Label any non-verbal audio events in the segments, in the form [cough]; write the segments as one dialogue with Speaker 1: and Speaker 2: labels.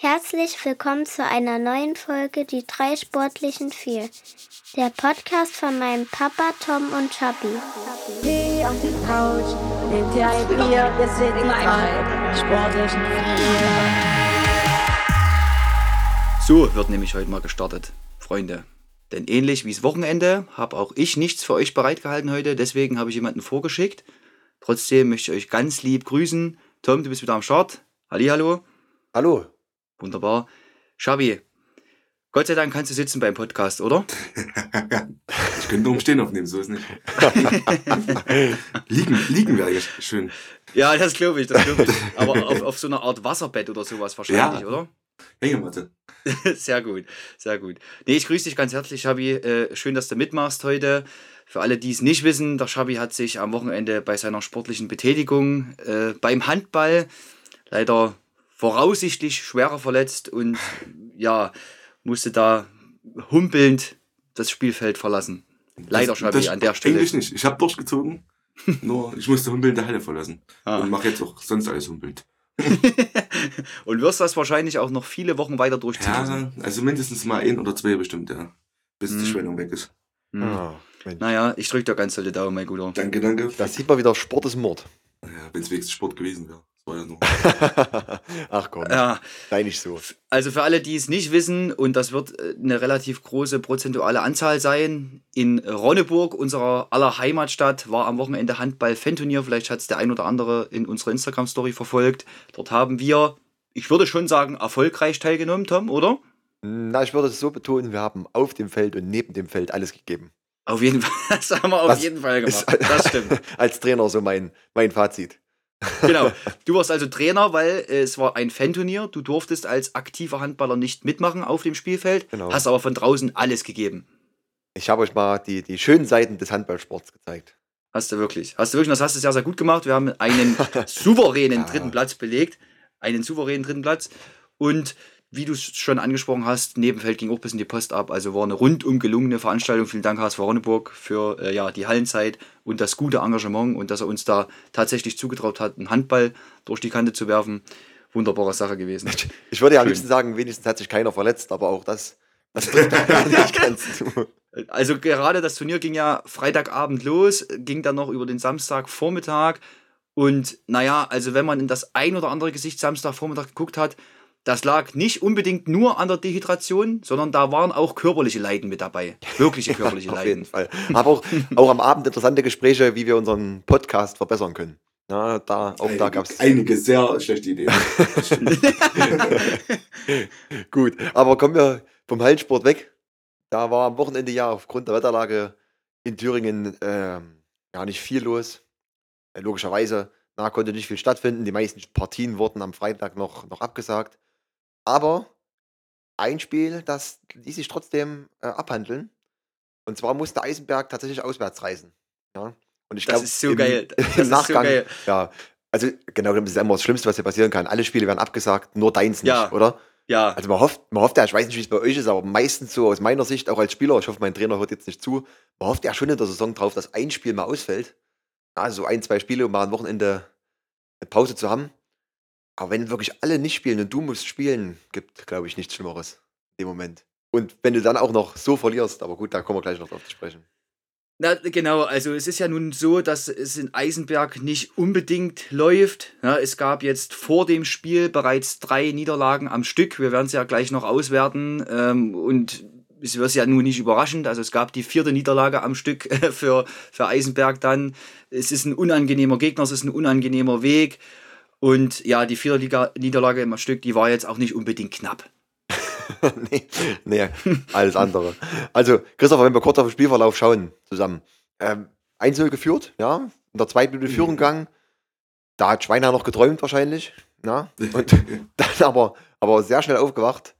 Speaker 1: Herzlich willkommen zu einer neuen Folge Die drei sportlichen vier. Der Podcast von meinem Papa Tom und Chubby.
Speaker 2: Geh auf die Couch, nehmt dir ein Bier, wir sind die drei sportlichen vier.
Speaker 3: So wird nämlich heute mal gestartet, Freunde. Denn ähnlich wie das Wochenende habe auch ich nichts für euch bereitgehalten heute, deswegen habe ich jemanden vorgeschickt. Trotzdem möchte ich euch ganz lieb grüßen. Tom, du bist wieder am Start. Hallihallo.
Speaker 4: Hallo.
Speaker 3: Wunderbar. Schabi, Gott sei Dank kannst du sitzen beim Podcast, oder? [laughs]
Speaker 5: ich könnte nur Stehen aufnehmen, so ist nicht. [laughs] liegen, liegen wäre schön.
Speaker 3: Ja, das glaube ich, das glaube ich. Aber auf, auf so einer Art Wasserbett oder sowas wahrscheinlich,
Speaker 5: Ja.
Speaker 3: oder?
Speaker 5: Hängematte. [laughs]
Speaker 3: Sehr gut, sehr gut. Nee, ich grüße dich ganz herzlich, Schabi. Äh, schön, dass du mitmachst heute. Für alle, die es nicht wissen, der Schabi hat sich am Wochenende bei seiner sportlichen Betätigung äh, beim Handball leider voraussichtlich schwerer verletzt und ja, musste da humpelnd das Spielfeld verlassen. Leider, Schabi,
Speaker 5: das-
Speaker 3: an der Stelle.
Speaker 5: Eigentlich nicht. Ich habe durchgezogen, nur ich musste humpeln in der Halle verlassen.
Speaker 3: Ah.
Speaker 5: Und mache jetzt auch sonst alles humpelnd. [laughs]
Speaker 3: und wirst das wahrscheinlich auch noch viele Wochen weiter durchziehen.
Speaker 5: Ja, also mindestens mal ein oder zwei bestimmt, ja. Bis
Speaker 3: Mhm.
Speaker 5: die Schwellung weg ist.
Speaker 3: Hm.
Speaker 4: Ah.
Speaker 3: Naja, ich drücke dir ganz dolle Daumen, mein Guter.
Speaker 5: Danke, danke.
Speaker 4: Da sieht man wieder, Sport ist Mord.
Speaker 5: Ja, Wenn es wenigstens Sport gewesen wäre. [laughs]
Speaker 4: Ach komm,
Speaker 3: Ja,
Speaker 4: sei nicht so.
Speaker 3: Also für alle, die es nicht wissen, und das wird äh, eine relativ große prozentuale Anzahl sein, in Ronneburg, unserer aller Heimatstadt, war am Wochenende Handball-Fan-Turnier. Vielleicht hat es der ein oder andere in unserer Instagram-Story verfolgt. Dort haben wir, ich würde schon sagen, erfolgreich teilgenommen, Tom, oder?
Speaker 4: Na, ich würde es so betonen, wir haben auf dem Feld und neben dem Feld alles gegeben.
Speaker 3: Auf jeden Fall, [laughs] das haben wir auf
Speaker 4: Das
Speaker 3: jeden Fall gemacht.
Speaker 4: ist-
Speaker 3: Das stimmt. [laughs]
Speaker 4: Als Trainer so mein, mein Fazit.
Speaker 3: Genau. Du warst also Trainer, weil äh, es war ein Fan-Turnier. Du durftest als aktiver Handballer nicht mitmachen auf dem Spielfeld,
Speaker 4: Genau.
Speaker 3: hast aber von draußen alles gegeben.
Speaker 4: Ich habe euch mal die, die schönen Seiten des Handballsports gezeigt.
Speaker 3: Hast du wirklich. Hast du wirklich, das hast du sehr, sehr gut gemacht. Wir haben einen [laughs] souveränen dritten Platz belegt. Einen souveränen dritten Platz. Und wie du es schon angesprochen hast, Nebenfeld ging auch bis in die Post ab. Also war eine rundum gelungene Veranstaltung. Vielen Dank, HSV Ronneburg, für äh, ja, die Hallenzeit und das gute Engagement und dass er uns da tatsächlich zugetraut hat, einen Handball durch die Kante zu werfen. Wunderbare Sache gewesen. [laughs]
Speaker 4: Ich würde ja am liebsten sagen, wenigstens hat sich keiner verletzt, aber auch das, das [laughs] trifft nicht ganz zu.
Speaker 3: Also gerade das Turnier ging ja Freitagabend los, ging dann noch über den Samstagvormittag. Und naja, also wenn man in das ein oder andere Gesicht Samstagvormittag geguckt hat, das lag nicht unbedingt nur an der Dehydration, sondern da waren auch körperliche Leiden mit dabei. Wirkliche [laughs] körperliche
Speaker 4: Auf jeden
Speaker 3: Leiden.
Speaker 4: Fall. Aber auch, auch am Abend interessante Gespräche, wie wir unseren Podcast verbessern können. Ja, da, auch da gab es.
Speaker 5: einige sehr schlechte Ideen. [laughs]
Speaker 4: Gut, aber kommen wir vom Hallensport weg. Da war am Wochenende ja aufgrund der Wetterlage in Thüringen ähm, ja nicht viel los. Äh, logischerweise, na, konnte nicht viel stattfinden. Die meisten Partien wurden am Freitag noch, noch abgesagt. Aber ein Spiel, das ließ sich trotzdem äh, abhandeln. Und zwar musste Eisenberg tatsächlich auswärts reisen. Ja? Und ich
Speaker 3: Das
Speaker 4: glaub,
Speaker 3: ist so
Speaker 4: im,
Speaker 3: geil. Das
Speaker 4: Im
Speaker 3: ist so
Speaker 4: Nachgang,
Speaker 3: geil.
Speaker 4: ja. Also genau, das ist immer das Schlimmste, was hier passieren kann. Alle Spiele werden abgesagt, nur deins nicht,
Speaker 3: Ja.
Speaker 4: oder?
Speaker 3: Ja,
Speaker 4: Also man hofft, man hofft ja, ich weiß nicht, wie es bei euch ist, aber meistens so aus meiner Sicht, auch als Spieler, ich hoffe, mein Trainer hört jetzt nicht zu, man hofft ja schon in der Saison drauf, dass ein Spiel mal ausfällt. Also ein, zwei Spiele, um mal am Wochenende eine Pause zu haben. Aber wenn wirklich alle nicht spielen und du musst spielen, gibt, glaube ich, nichts Schlimmeres dem Moment. Und wenn du dann auch noch so verlierst, aber gut, da kommen wir gleich noch drauf zu sprechen.
Speaker 3: Na, genau, also es ist ja nun so, dass es in Eisenberg nicht unbedingt läuft. Ja, es gab jetzt vor dem Spiel bereits drei Niederlagen am Stück. Wir werden es ja gleich noch auswerten. Ähm, und es wird ja nun nicht überraschend. Also es gab die vierte Niederlage am Stück äh, für, für Eisenberg dann. Es ist ein unangenehmer Gegner, es ist ein unangenehmer Weg. Und ja, die vierte Liga Niederlage am Stück, die war jetzt auch nicht unbedingt knapp. [laughs]
Speaker 4: nee, nee, alles andere. Also, Christopher, wenn wir kurz auf den Spielverlauf schauen zusammen. Ähm, 1-0 geführt, ja. In der zweiten Minute Führung gegangen. Da hat Schweiner noch geträumt wahrscheinlich. Ja. Und [laughs] dann aber, aber sehr schnell aufgewacht.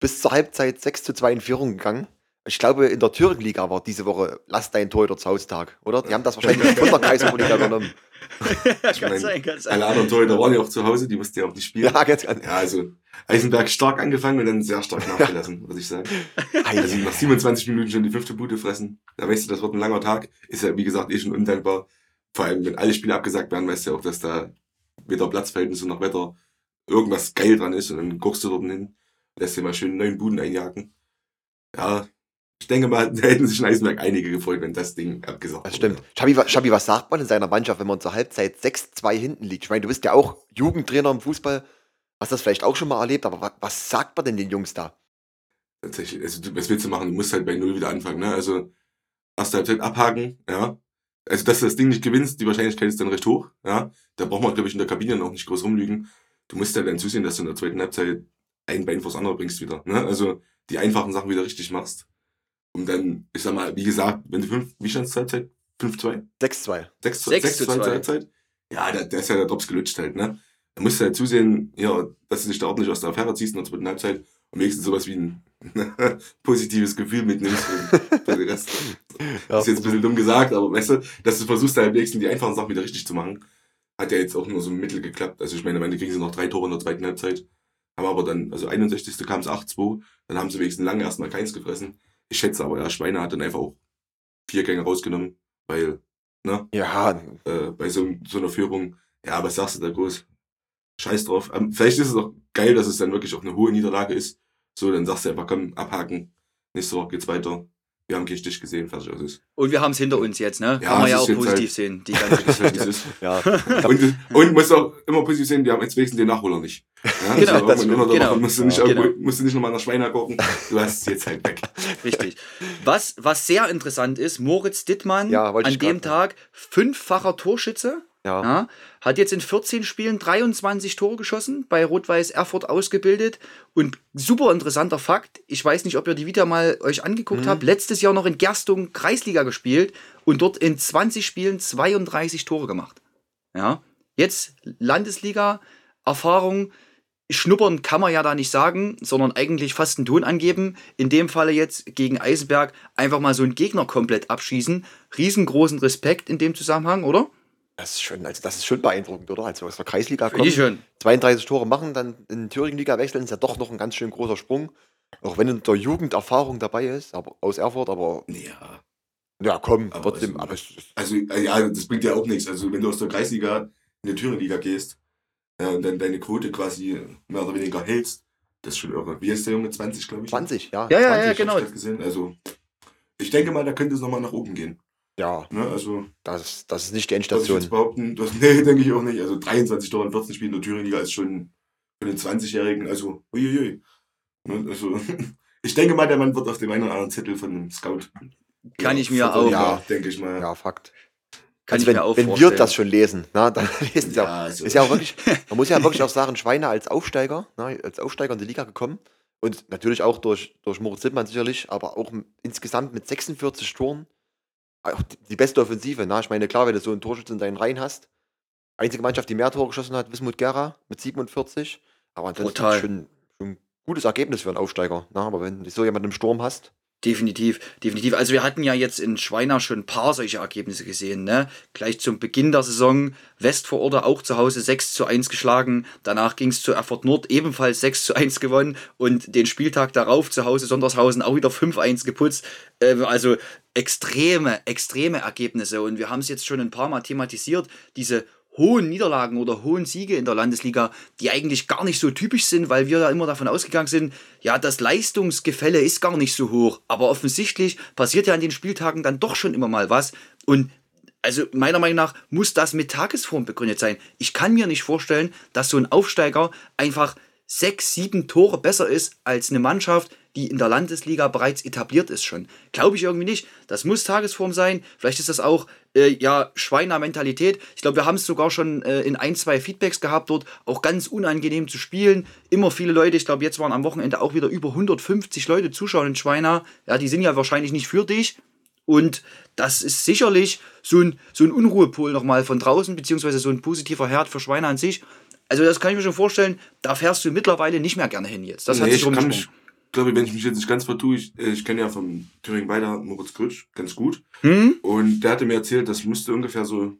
Speaker 4: Bis zur Halbzeit 6 zu 2 in Führung gegangen. Ich glaube, in der Thüringen-Liga war diese Woche Lass dein Torhüter zu Hause Tag, oder? Die haben das wahrscheinlich von der Kaiserliga [laughs] übernommen. [laughs]
Speaker 5: Ich meine, alle anderen Torhüter waren ja auch zu Hause, die mussten ja auch nicht spielen. [laughs]
Speaker 4: Ja, ganz, ganz.
Speaker 5: Ja, also Eisenberg stark angefangen und dann sehr stark nachgelassen, muss ich sagen. [laughs] Also nach 27 Minuten schon die fünfte Bude fressen. Da weißt du, das wird ein langer Tag. Ist ja, wie gesagt, eh schon undankbar. Vor allem, wenn alle Spiele abgesagt werden, weißt du ja auch, dass da weder Platzverhältnisse noch Wetter irgendwas geil dran ist und dann guckst du dort hin, lässt dir mal schön neun Buden einjagen. Ja, ich denke mal, [laughs] da hätten sich in Eisenberg einige gefreut, wenn das Ding abgesagt
Speaker 4: Das stimmt. Schabi, wa- Schabi, was sagt man in seiner Mannschaft, wenn man zur Halbzeit 6-2 hinten liegt? Ich meine, du bist ja auch Jugendtrainer im Fußball, hast das vielleicht auch schon mal erlebt, aber wa was sagt man denn den Jungs da?
Speaker 5: Tatsächlich, also was willst du machen? Du musst halt bei Null wieder anfangen, ne? Also, erste Halbzeit abhaken, ja. Also, dass du das Ding nicht gewinnst, die Wahrscheinlichkeit ist dann recht hoch, ja. Da braucht man, glaube ich, in der Kabine noch nicht groß rumlügen. Du musst ja dann zusehen, dass du in der zweiten Halbzeit ein Bein vors andere bringst wieder, ne? Also, die einfachen Sachen wieder richtig machst. Und dann, ich sag mal, wie gesagt, wenn du fünf, wie stand's zur Halbzeit? 5-2?
Speaker 4: 6-2.
Speaker 5: 6 zu
Speaker 3: 6
Speaker 5: 6
Speaker 3: zu
Speaker 5: zur
Speaker 3: 2.
Speaker 5: Halbzeit? Ja, da, da ist ja der Drops gelutscht halt, ne? Da musst du halt zusehen, ja, dass du dich da ordentlich aus der Affäre ziehst in der zweiten Halbzeit und wenigstens sowas wie ein [laughs] positives Gefühl mitnimmst für, den Rest.
Speaker 4: Ja,
Speaker 5: ist jetzt ein bisschen dumm gesagt, aber weißt du, dass du versuchst halt wenigstens die einfachen Sachen wieder richtig zu machen, hat ja jetzt auch nur so mittel geklappt. Also ich meine, am Ende kriegen sie noch drei Tore in der zweiten Halbzeit, haben aber dann, also 61. kam es 8-2, dann haben sie wenigstens lange erstmal keins gefressen. Ich schätze aber, ja, Schweine hat dann einfach auch vier Gänge rausgenommen, weil, ne,
Speaker 4: ja,
Speaker 5: äh, bei so, so einer Führung, ja, was sagst du da groß? Scheiß drauf. Ähm, vielleicht ist es auch geil, dass es dann wirklich auch eine hohe Niederlage ist. So, dann sagst du einfach, komm, abhaken. Nächste Woche geht's weiter. Wir haben keinen Stich gesehen, fertig aus ist.
Speaker 3: Und wir haben es hinter uns jetzt, ne?
Speaker 5: Ja,
Speaker 3: Kann man ja auch
Speaker 5: jetzt
Speaker 3: positiv
Speaker 5: halt-
Speaker 3: sehen, die ganze
Speaker 5: halt, [laughs]
Speaker 3: Geschichte.
Speaker 4: ja. [laughs]
Speaker 5: Und, und muss auch immer positiv sehen, wir haben jetzt wenigstens den Nachholer nicht. Ja,
Speaker 3: Genau,
Speaker 5: also
Speaker 4: das
Speaker 5: der
Speaker 3: genau.
Speaker 5: Musst du nicht,
Speaker 3: Ja, genau.
Speaker 5: musst du nicht nochmal nach Schweiner gucken. Du hast es jetzt halt weg. [laughs]
Speaker 3: Richtig. Was, was sehr interessant ist, Moritz Dittmann
Speaker 4: Ja,
Speaker 3: an dem
Speaker 4: grad
Speaker 3: Tag fünffacher Torschütze.
Speaker 4: Ja.
Speaker 3: Ja, hat jetzt in 14 Spielen 23 Tore geschossen, bei Rot-Weiß Erfurt ausgebildet. Und super interessanter Fakt, ich weiß nicht, ob ihr die wieder mal euch angeguckt habt, letztes Jahr noch in Gerstung Kreisliga gespielt und dort in 20 Spielen 32 Tore gemacht. Ja, jetzt Landesliga, Erfahrung, schnuppern kann man ja da nicht sagen, sondern eigentlich fast einen Ton angeben. In dem Falle jetzt gegen Eisenberg einfach mal so einen Gegner komplett abschießen. Riesengroßen Respekt in dem Zusammenhang, oder?
Speaker 4: Das ist schon, also das ist schon beeindruckend, oder? Also aus der Kreisliga
Speaker 3: Finde ich
Speaker 4: kommen,
Speaker 3: schön.
Speaker 4: 32 Tore machen, dann in die Thüringen-Liga wechseln, ist ja doch noch ein ganz schön großer Sprung. Auch wenn in der Jugend Erfahrung dabei ist, aber aus Erfurt, aber
Speaker 5: Ja.
Speaker 4: ja, komm,
Speaker 5: Aber
Speaker 4: trotzdem,
Speaker 5: also-
Speaker 4: aber
Speaker 5: Also, äh, ja, das bringt ja auch nichts. Also, wenn du aus der Kreisliga in die Thüringenliga gehst ja, und dann deine Quote quasi mehr oder weniger hältst, das ist schon irre. Wie ist der Junge? 20, glaube ich?
Speaker 4: 20, ja.
Speaker 3: Ja, ja,
Speaker 4: 20,
Speaker 3: ja, genau.
Speaker 5: Ich. Also, ich denke mal, da könnte es nochmal nach oben gehen.
Speaker 4: Ja,
Speaker 5: Ne? Also,
Speaker 4: das, das ist nicht die
Speaker 5: was ich
Speaker 4: Endstation.
Speaker 5: jetzt behaupten, das, [laughs] nee, denke ich auch nicht. Also, 23 Tore in 14 Spielen in der Thüringenliga ist schon für den 20-Jährigen, also, uiuiui. Ne? Also, [laughs] ich denke mal, der Mann wird auf dem einen oder anderen Zettel von einem Scout.
Speaker 3: Kann ich mir
Speaker 5: Ja,
Speaker 3: auch-
Speaker 5: Ja, denke ich mal.
Speaker 4: Ja, Fakt.
Speaker 3: Kann
Speaker 4: also
Speaker 3: ich
Speaker 4: wenn,
Speaker 3: mir auch
Speaker 4: wenn
Speaker 3: vorstellen.
Speaker 4: wir das schon lesen, na, dann [laughs] lesen sie auch.
Speaker 5: Ja, also-
Speaker 4: Ist ja auch wirklich, man muss ja wirklich auch sagen, Schweine als Aufsteiger, na, als Aufsteiger in die Liga gekommen und natürlich auch durch, durch Moritz Lippmann sicherlich, aber auch insgesamt mit 46 Toren die- die beste Offensive. Na, ich meine, klar, wenn du so einen Torschütze in deinen Reihen hast, einzige Mannschaft, die mehr Tore geschossen hat, Wismut Gera mit 47, aber ansonsten schon, schon ein gutes Ergebnis für einen Aufsteiger. Na, aber wenn du so jemanden im Sturm hast,
Speaker 3: Definitiv, definitiv. Also wir hatten ja jetzt in Schweina schon ein paar solche Ergebnisse gesehen. Ne? Gleich zum Beginn der Saison Westvororte auch zu Hause 6 zu 1 geschlagen. Danach ging es zu Erfurt Nord ebenfalls 6 zu 1 gewonnen. Und den Spieltag darauf zu Hause Sondershausen auch wieder 5-1 geputzt. Ähm, also extreme, extreme Ergebnisse. Und wir haben es jetzt schon ein paar Mal thematisiert. Diese hohen Niederlagen oder hohen Siege in der Landesliga, die eigentlich gar nicht so typisch sind, weil wir da immer davon ausgegangen sind, ja, das Leistungsgefälle ist gar nicht so hoch. Aber offensichtlich passiert ja an den Spieltagen dann doch schon immer mal was. Und also meiner Meinung nach muss das mit Tagesform begründet sein. Ich kann mir nicht vorstellen, dass so ein Aufsteiger einfach sechs, sieben Tore besser ist als eine Mannschaft, die in der Landesliga bereits etabliert ist schon. Glaube ich irgendwie nicht. Das muss Tagesform sein. Vielleicht ist das auch äh, ja Schweiner Mentalität. Ich glaube, wir haben es sogar schon äh, in ein, zwei Feedbacks gehabt dort. Auch ganz unangenehm zu spielen. Immer viele Leute. Ich glaube, jetzt waren am Wochenende auch wieder über 150 Leute zuschauen in Schweiner. Ja, die sind ja wahrscheinlich nicht für dich. Und das ist sicherlich so ein, so ein Unruhepol nochmal von draußen, beziehungsweise so ein positiver Herd für Schweine an sich. Also das kann ich mir schon vorstellen, da fährst du mittlerweile nicht mehr gerne hin jetzt. Das hat
Speaker 5: nee,
Speaker 3: sich
Speaker 5: ich kann
Speaker 3: rumgesprochen.
Speaker 5: mich, glaube wenn ich mich jetzt nicht ganz vertue, ich, äh, ich kenne ja vom Thüringen weiter Moritz Grütsch ganz gut.
Speaker 3: Hm?
Speaker 5: Und der hatte mir erzählt, das müsste ungefähr so,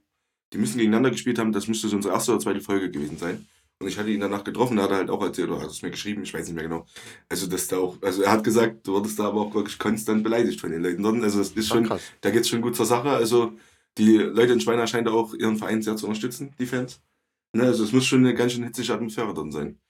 Speaker 5: die müssen gegeneinander gespielt haben, das müsste so unsere erste oder zweite Folge gewesen sein. Und ich hatte ihn danach getroffen, da hat er halt auch erzählt, oder hat es mir geschrieben, ich weiß nicht mehr genau. Also, dass da auch, also er hat gesagt, du wurdest da aber auch wirklich konstant beleidigt von den Leuten dort. Also, es ist schon,
Speaker 4: krass.
Speaker 5: da geht's schon gut zur Sache. Also, die Leute in Schweiner scheinen da auch ihren Verein sehr zu unterstützen, die Fans. Ne, also es muss schon eine ganz schön hitzige Atmosphäre drin sein.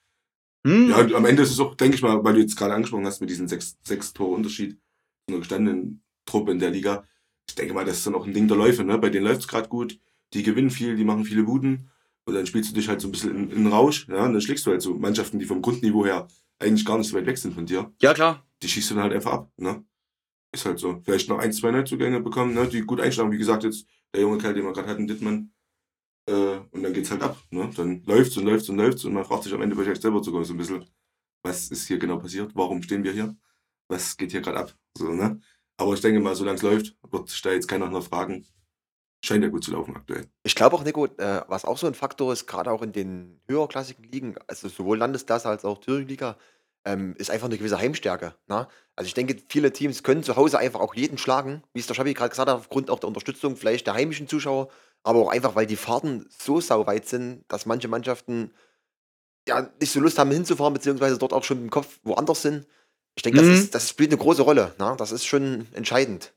Speaker 3: Hm?
Speaker 5: Ja, am Ende ist es auch, denke ich mal, weil du jetzt gerade angesprochen hast mit diesem sechs, sechs Tore Unterschied einer gestandenen Truppe in der Liga. Ich denke mal, das ist dann auch ein Ding der Läufe, ne? Bei denen läuft es gerade gut, die gewinnen viel, die machen viele Buden und dann spielst du dich halt so ein bisschen in, in den Rausch, ja, und dann schlägst du halt so Mannschaften, die vom Grundniveau her eigentlich gar nicht so weit weg sind von dir,
Speaker 3: Ja, klar.
Speaker 5: die schießt du dann halt einfach ab, ne? Ist halt so. Vielleicht noch ein, zwei Neuzugänge bekommen, ne? Die gut einschlagen, wie gesagt, jetzt der junge Kerl, den wir gerade hatten, Dittmann. Äh, und dann geht's halt ab, ne? Dann läuft's und läuft's und läuft's und man fragt sich am Ende vielleicht selber sogar so ein bisschen, was ist hier genau passiert? Warum stehen wir hier? Was geht hier gerade ab? So, ne? Aber ich denke mal, solange es läuft, wird sich da jetzt keiner nach fragen. Scheint ja gut zu laufen aktuell.
Speaker 4: Ich glaube auch, Nico, äh, was auch so ein Faktor ist, gerade auch in den höherklassigen Ligen, also sowohl Landesklasse als auch Thüringen-Liga, ähm, ist einfach eine gewisse Heimstärke. Ne? Also ich denke, viele Teams können zu Hause einfach auch jeden schlagen, wie es der Schabi gerade gesagt hat, aufgrund auch der Unterstützung vielleicht der heimischen Zuschauer, aber auch einfach, weil die Fahrten so sauweit sind, dass manche Mannschaften ja nicht so Lust haben hinzufahren, beziehungsweise dort auch schon im Kopf woanders sind. Ich denke, das,
Speaker 3: Mhm.
Speaker 4: ist, das spielt eine große Rolle. Ne? Das ist schon entscheidend.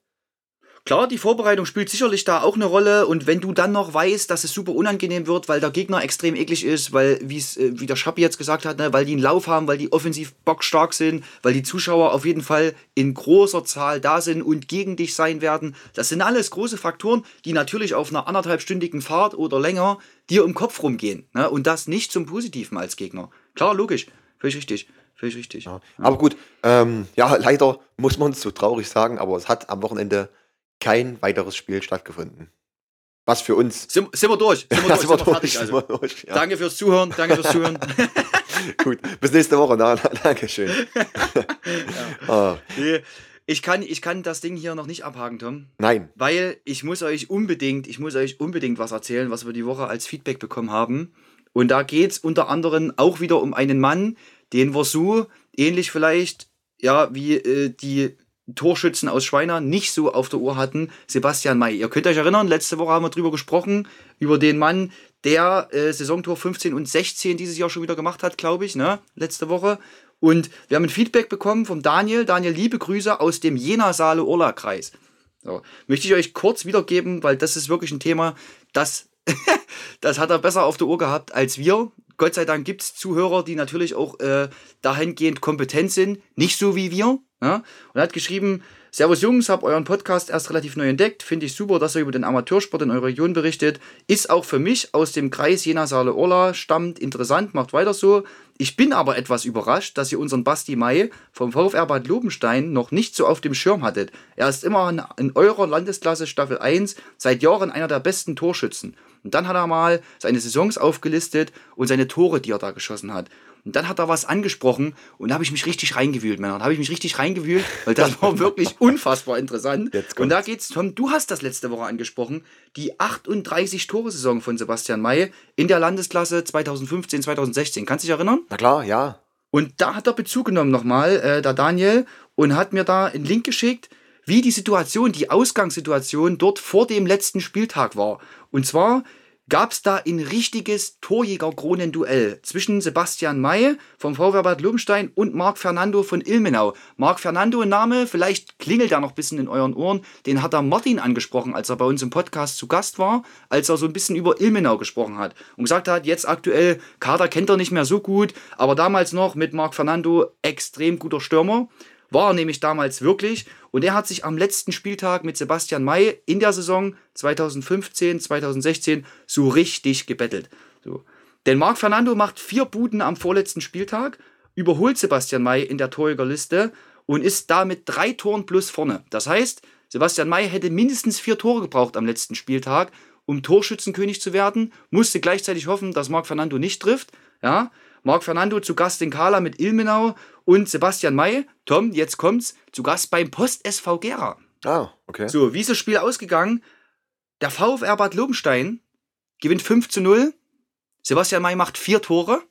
Speaker 3: Klar, die Vorbereitung spielt sicherlich da auch eine Rolle und wenn du dann noch weißt, dass es super unangenehm wird, weil der Gegner extrem eklig ist, weil, wie's, äh, wie der Schappi jetzt gesagt hat, ne, weil die einen Lauf haben, weil die offensiv bockstark sind, weil die Zuschauer auf jeden Fall in großer Zahl da sind und gegen dich sein werden, das sind alles große Faktoren, die natürlich auf einer anderthalbstündigen Fahrt oder länger dir im Kopf rumgehen ne, und das nicht zum Positiven als Gegner. Klar, logisch, völlig richtig, völlig richtig.
Speaker 4: Ja. Aber gut, ähm, ja, leider muss man es so traurig sagen, aber es hat am Wochenende kein weiteres Spiel stattgefunden. Was für uns.
Speaker 3: Sind, sind wir durch, sind wir [laughs]
Speaker 4: Ja,
Speaker 3: durch,
Speaker 4: sind wir
Speaker 3: fertig also.
Speaker 4: durch, ja.
Speaker 3: Danke fürs Zuhören, danke fürs Zuhören. [laughs]
Speaker 4: Gut, bis nächste Woche. Na, na, Dankeschön. [laughs] ah,
Speaker 3: Nee, ich kann, ich kann das Ding hier noch nicht abhaken, Tom.
Speaker 4: nein,
Speaker 3: Weil ich muss euch unbedingt, ich muss euch unbedingt was erzählen, was wir die Woche als Feedback bekommen haben. Und da geht es unter anderem auch wieder um einen Mann, den wir so ähnlich vielleicht, ja, wie äh, die Torschützen aus Schweiner nicht so auf der Uhr hatten, Sebastian May. Ihr könnt euch erinnern, letzte Woche haben wir drüber gesprochen, über den Mann, der äh, Saisontor 15 und 16 dieses Jahr schon wieder gemacht hat, glaube ich, ne? Letzte Woche. Und wir haben ein Feedback bekommen vom Daniel. Daniel, liebe Grüße aus dem Jena-Saale-Urla-Kreis. So, möchte ich euch kurz wiedergeben, weil das ist wirklich ein Thema, das, [laughs] das hat er besser auf der Uhr gehabt als wir. Gott sei Dank gibt es Zuhörer, die natürlich auch äh, dahingehend kompetent sind, nicht so wie wir. Ja? Und hat geschrieben, Servus Jungs, hab euren Podcast erst relativ neu entdeckt. Finde ich super, dass ihr über den Amateursport in eurer Region berichtet. Ist auch für mich aus dem Kreis Jena Saale Orla stammt interessant, macht weiter so. Ich bin aber etwas überrascht, dass ihr unseren Basti Mai vom VfR Bad Lobenstein noch nicht so auf dem Schirm hattet. Er ist immer in, in eurer Landesklasse Staffel 1 seit Jahren einer der besten Torschützen. Und dann hat er mal seine Saisons aufgelistet und seine Tore, die er da geschossen hat. Und dann hat er was angesprochen und da habe ich mich richtig reingewühlt, Männer. Da habe ich mich richtig reingewühlt, weil das war wirklich [laughs] unfassbar interessant.
Speaker 4: Jetzt
Speaker 3: und da geht's, Tom, du hast das letzte Woche angesprochen, die 38 Tore-Saison von Sebastian May in der Landesklasse 2015, 2016. Kannst du dich erinnern?
Speaker 4: na klar, ja.
Speaker 3: Und da hat er Bezug genommen nochmal, äh, der Daniel, und hat mir da einen Link geschickt, wie die Situation, die Ausgangssituation dort vor dem letzten Spieltag war. Und zwar gab es da ein richtiges Torjäger-Kronen-Duell zwischen Sebastian May vom VfR Bad Lobenstein und Marc Fernando von Ilmenau. Marc Fernando, Name, vielleicht klingelt er noch ein bisschen in euren Ohren, den hat der Martin angesprochen, als er bei uns im Podcast zu Gast war, als er so ein bisschen über Ilmenau gesprochen hat und gesagt hat, jetzt aktuell, Kader kennt er nicht mehr so gut, aber damals noch mit Marc Fernando extrem guter Stürmer. War er nämlich damals wirklich. Und er hat sich am letzten Spieltag mit Sebastian May in der Saison 2015, 2016 so richtig gebettelt. So. Denn Marc Fernando macht vier Buden am vorletzten Spieltag, überholt Sebastian May in der Torjägerliste und ist damit drei Toren plus vorne. Das heißt, Sebastian May hätte mindestens vier Tore gebraucht am letzten Spieltag, um Torschützenkönig zu werden, musste gleichzeitig hoffen, dass Marc Fernando nicht trifft. Ja, Marc Fernando zu Gast in Kala mit Ilmenau und Sebastian May, Tom, jetzt kommt's, zu Gast beim Post SV Gera.
Speaker 4: Ah, okay.
Speaker 3: So, wie ist das Spiel ausgegangen? Der VfR Bad Lobenstein gewinnt 5 zu 0. Sebastian May macht vier Tore.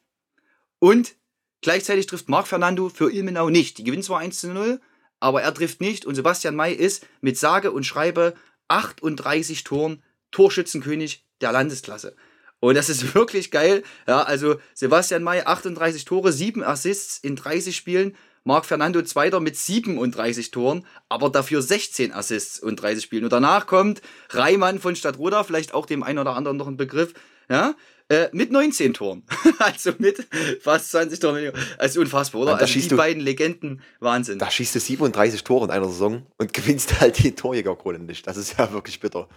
Speaker 3: Und gleichzeitig trifft Marc Fernando für Ilmenau nicht. Die gewinnen zwar 1 zu 0, aber er trifft nicht. Und Sebastian May ist mit sage und schreibe 38 Toren Torschützenkönig der Landesklasse. Und das ist [laughs] wirklich geil. Ja, also Sebastian May 38 Tore, 7 Assists in 30 Spielen. Marc Fernando Zweiter mit 37 Toren, aber dafür 16 Assists und 30 Spielen. Und danach kommt Reimann von Stadtroda, vielleicht auch dem einen oder anderen noch ein Begriff, ja, Äh, mit 19 Toren. [laughs] also mit fast 20 Toren. weniger. Also unfassbar, oder? Also die
Speaker 4: du-
Speaker 3: beiden Legenden, Wahnsinn.
Speaker 4: Da schießt du 37 Tore in einer Saison und [laughs] gewinnst halt die Torjägerkrone nicht. Das ist ja wirklich bitter.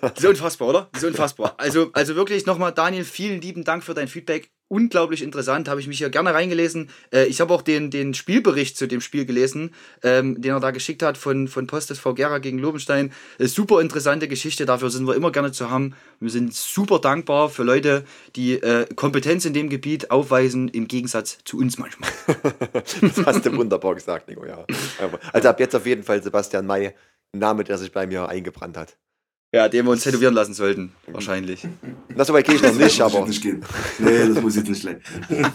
Speaker 3: Das ist unfassbar, oder? Ist unfassbar. Also, also wirklich nochmal, Daniel, vielen lieben Dank für dein Feedback. Unglaublich interessant, habe ich mich hier gerne reingelesen. Äh, ich habe auch den, den Spielbericht zu dem Spiel gelesen, ähm, den er da geschickt hat von, von Post SV Gera gegen Lobenstein. Äh, super interessante Geschichte, dafür sind wir immer gerne zu haben. Wir sind super dankbar für Leute, die äh, Kompetenz in dem Gebiet aufweisen, im Gegensatz zu uns manchmal. [laughs]
Speaker 4: Das hast du wunderbar gesagt, Nico, ja. Also ab jetzt auf jeden Fall Sebastian May, Name, der sich bei mir eingebrannt hat.
Speaker 3: Ja, den wir uns tätowieren lassen sollten, wahrscheinlich.
Speaker 4: Na, so weit gehe ich noch nicht,
Speaker 5: das muss
Speaker 4: aber
Speaker 5: nicht gehen. Nee, das muss jetzt nicht gleich. [laughs]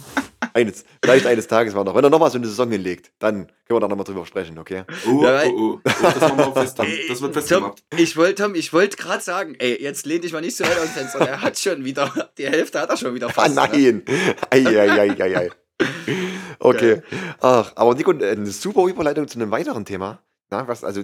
Speaker 4: eines, vielleicht eines Tages mal noch. Wenn er nochmal so eine Saison hinlegt, dann können wir da nochmal drüber sprechen, okay?
Speaker 5: Oh,
Speaker 3: Ja,
Speaker 5: oh, oh. oh. Das machen wir auch fest. Tom. Das wird
Speaker 3: Tom,
Speaker 5: festgemacht.
Speaker 3: ich wollte Tom, ich wollte gerade sagen, ey, jetzt lehn dich mal nicht so weit aus dem Fenster. Er hat schon wieder, die Hälfte hat er schon wieder
Speaker 4: Ah,
Speaker 3: fast. ne?
Speaker 4: nein! Eieieiei. Okay. Ach, aber Nico, eine super Überleitung zu einem weiteren Thema. Na, was, also,